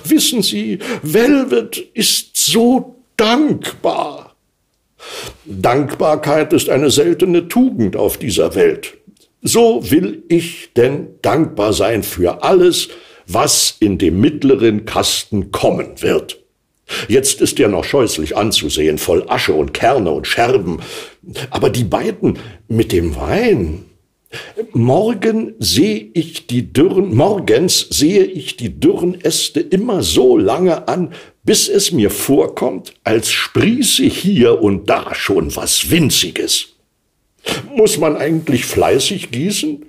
Speaker 3: wissen Sie, Velvet ist so dankbar. Dankbarkeit ist eine seltene Tugend auf dieser Welt. So will ich denn dankbar sein für alles, was in dem mittleren Kasten kommen wird. Jetzt ist er noch scheußlich anzusehen, voll Asche und Kerne und Scherben. Aber die beiden mit dem Wein, Morgen sehe ich die dürren, morgens sehe ich die dürren Äste immer so lange an, bis es mir vorkommt, als sprieße hier und da schon was Winziges. Muss man eigentlich fleißig gießen?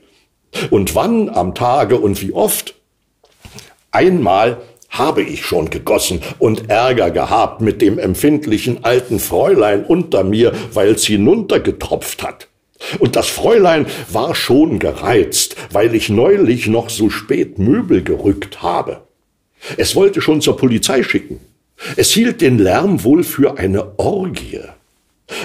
Speaker 3: Und wann am Tage und wie oft? Einmal habe ich schon gegossen und Ärger gehabt mit dem empfindlichen alten Fräulein unter mir, weil's hinuntergetropft hat. Und das Fräulein war schon gereizt, weil ich neulich noch so spät Möbel gerückt habe. Es wollte schon zur Polizei schicken. Es hielt den Lärm wohl für eine Orgie.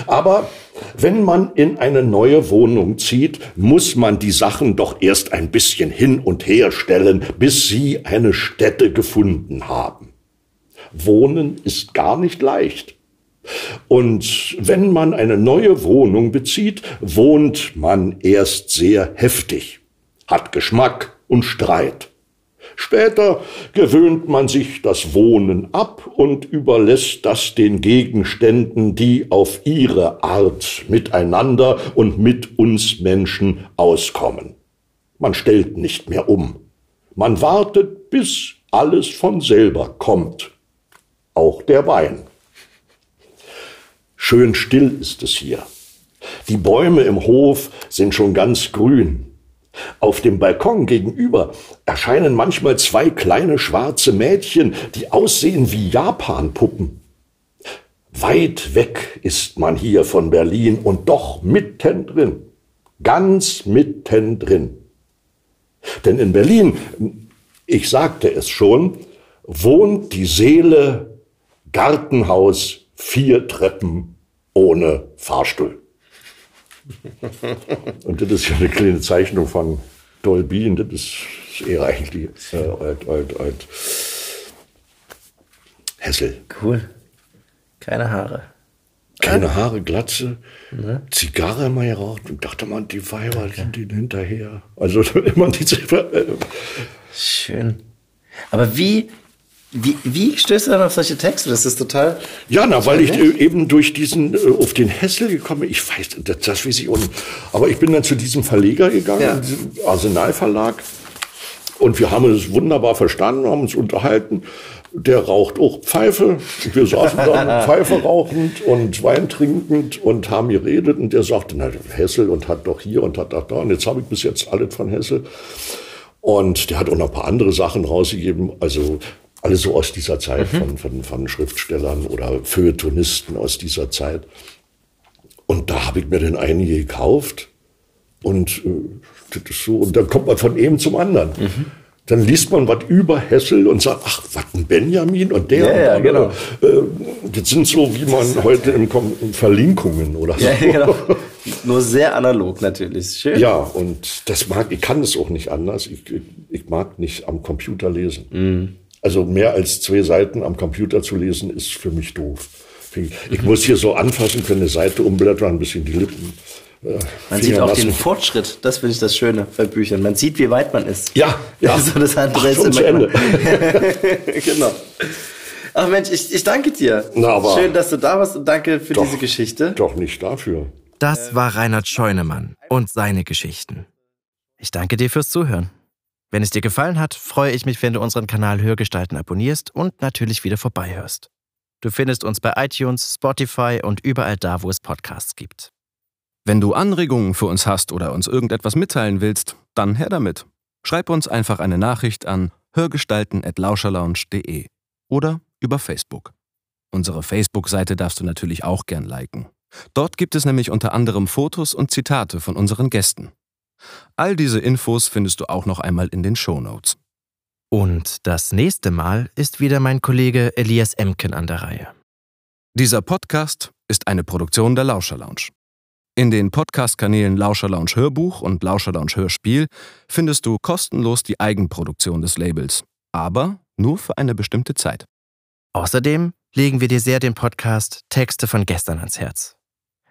Speaker 3: Aber wenn man in eine neue Wohnung zieht, muss man die Sachen doch erst ein bisschen hin und her stellen, bis sie eine Stätte gefunden haben. Wohnen ist gar nicht leicht. Und wenn man eine neue Wohnung bezieht, wohnt man erst sehr heftig, hat Geschmack und Streit. Später gewöhnt man sich das Wohnen ab und überlässt das den Gegenständen, die auf ihre Art miteinander und mit uns Menschen auskommen. Man stellt nicht mehr um. Man wartet, bis alles von selber kommt. Auch der Wein. Schön still ist es hier. Die Bäume im Hof sind schon ganz grün. Auf dem Balkon gegenüber erscheinen manchmal zwei kleine schwarze Mädchen, die aussehen wie Japanpuppen. Weit weg ist man hier von Berlin und doch mittendrin, ganz mittendrin. Denn in Berlin, ich sagte es schon, wohnt die Seele Gartenhaus vier Treppen ohne Fahrstuhl. Und das ist ja eine kleine Zeichnung von Dolby und das ist eher eigentlich äh, alt, alt, alt. Hessel.
Speaker 4: Cool. Keine Haare.
Speaker 3: Keine Haare, Glatze, ne? Zigarre immer geraucht und dachte man, die Weiber okay. sind ihnen hinterher. Also immer diese.
Speaker 4: Schön. Aber wie, wie, wie stößt du dann auf solche Texte? Das ist total.
Speaker 3: Ja, na, weil ich äh, eben durch diesen, äh, auf den Hessel gekommen bin. Ich weiß, das, das weiß ich und, Aber ich bin dann zu diesem Verleger gegangen, ja. diesem Arsenalverlag. Und wir haben es wunderbar verstanden, haben uns unterhalten. Der raucht auch Pfeife. Wir saßen da Pfeife rauchend und Wein trinkend und haben geredet. Und der sagte, na, Hessel und hat doch hier und hat doch da. Und jetzt habe ich bis jetzt alles von Hessel. Und der hat auch noch ein paar andere Sachen rausgegeben. Also alles so aus dieser Zeit mhm. von, von, von Schriftstellern oder Feuilletonisten aus dieser Zeit. Und da habe ich mir den einige gekauft und, äh, das so, und dann kommt man von einem zum anderen. Mhm. Dann liest man was über Hessel und sagt, ach, was ein Benjamin und der.
Speaker 4: Ja, ja, genau.
Speaker 3: Äh, das sind so, wie man heute in, in Verlinkungen oder so. Ja, genau.
Speaker 4: Nur sehr analog natürlich. Schön.
Speaker 3: Ja, und das mag, ich kann es auch nicht anders. Ich, ich mag nicht am Computer lesen. Mhm. Also mehr als zwei Seiten am Computer zu lesen, ist für mich doof. Ich muss hier so anfassen können, eine Seite umblättern, ein bisschen die Lippen.
Speaker 4: Äh, man sieht auch lassen. den Fortschritt. Das finde ich das Schöne bei Büchern. Man sieht, wie weit man ist.
Speaker 3: Ja, ja.
Speaker 4: so das andere Ach, ist
Speaker 3: zu Ende.
Speaker 4: genau. Ach Mensch, ich, ich danke dir.
Speaker 3: Na, aber
Speaker 4: Schön, dass du da warst und danke für
Speaker 3: doch,
Speaker 4: diese Geschichte.
Speaker 3: Doch nicht dafür.
Speaker 2: Das war Reinhard Scheunemann und seine Geschichten. Ich danke dir fürs Zuhören. Wenn es dir gefallen hat, freue ich mich, wenn du unseren Kanal Hörgestalten abonnierst und natürlich wieder vorbeihörst. Du findest uns bei iTunes, Spotify und überall da, wo es Podcasts gibt.
Speaker 1: Wenn du Anregungen für uns hast oder uns irgendetwas mitteilen willst, dann her damit. Schreib uns einfach eine Nachricht an hörgestalten.lauscherlounge.de oder über Facebook. Unsere Facebook-Seite darfst du natürlich auch gern liken. Dort gibt es nämlich unter anderem Fotos und Zitate von unseren Gästen. All diese Infos findest du auch noch einmal in den Show Notes.
Speaker 2: Und das nächste Mal ist wieder mein Kollege Elias Emken an der Reihe.
Speaker 1: Dieser Podcast ist eine Produktion der Lauscher Lounge. In den Podcast-Kanälen Lauscher Lounge Hörbuch und Lauscher Lounge Hörspiel findest du kostenlos die Eigenproduktion des Labels, aber nur für eine bestimmte Zeit.
Speaker 2: Außerdem legen wir dir sehr den Podcast Texte von gestern ans Herz.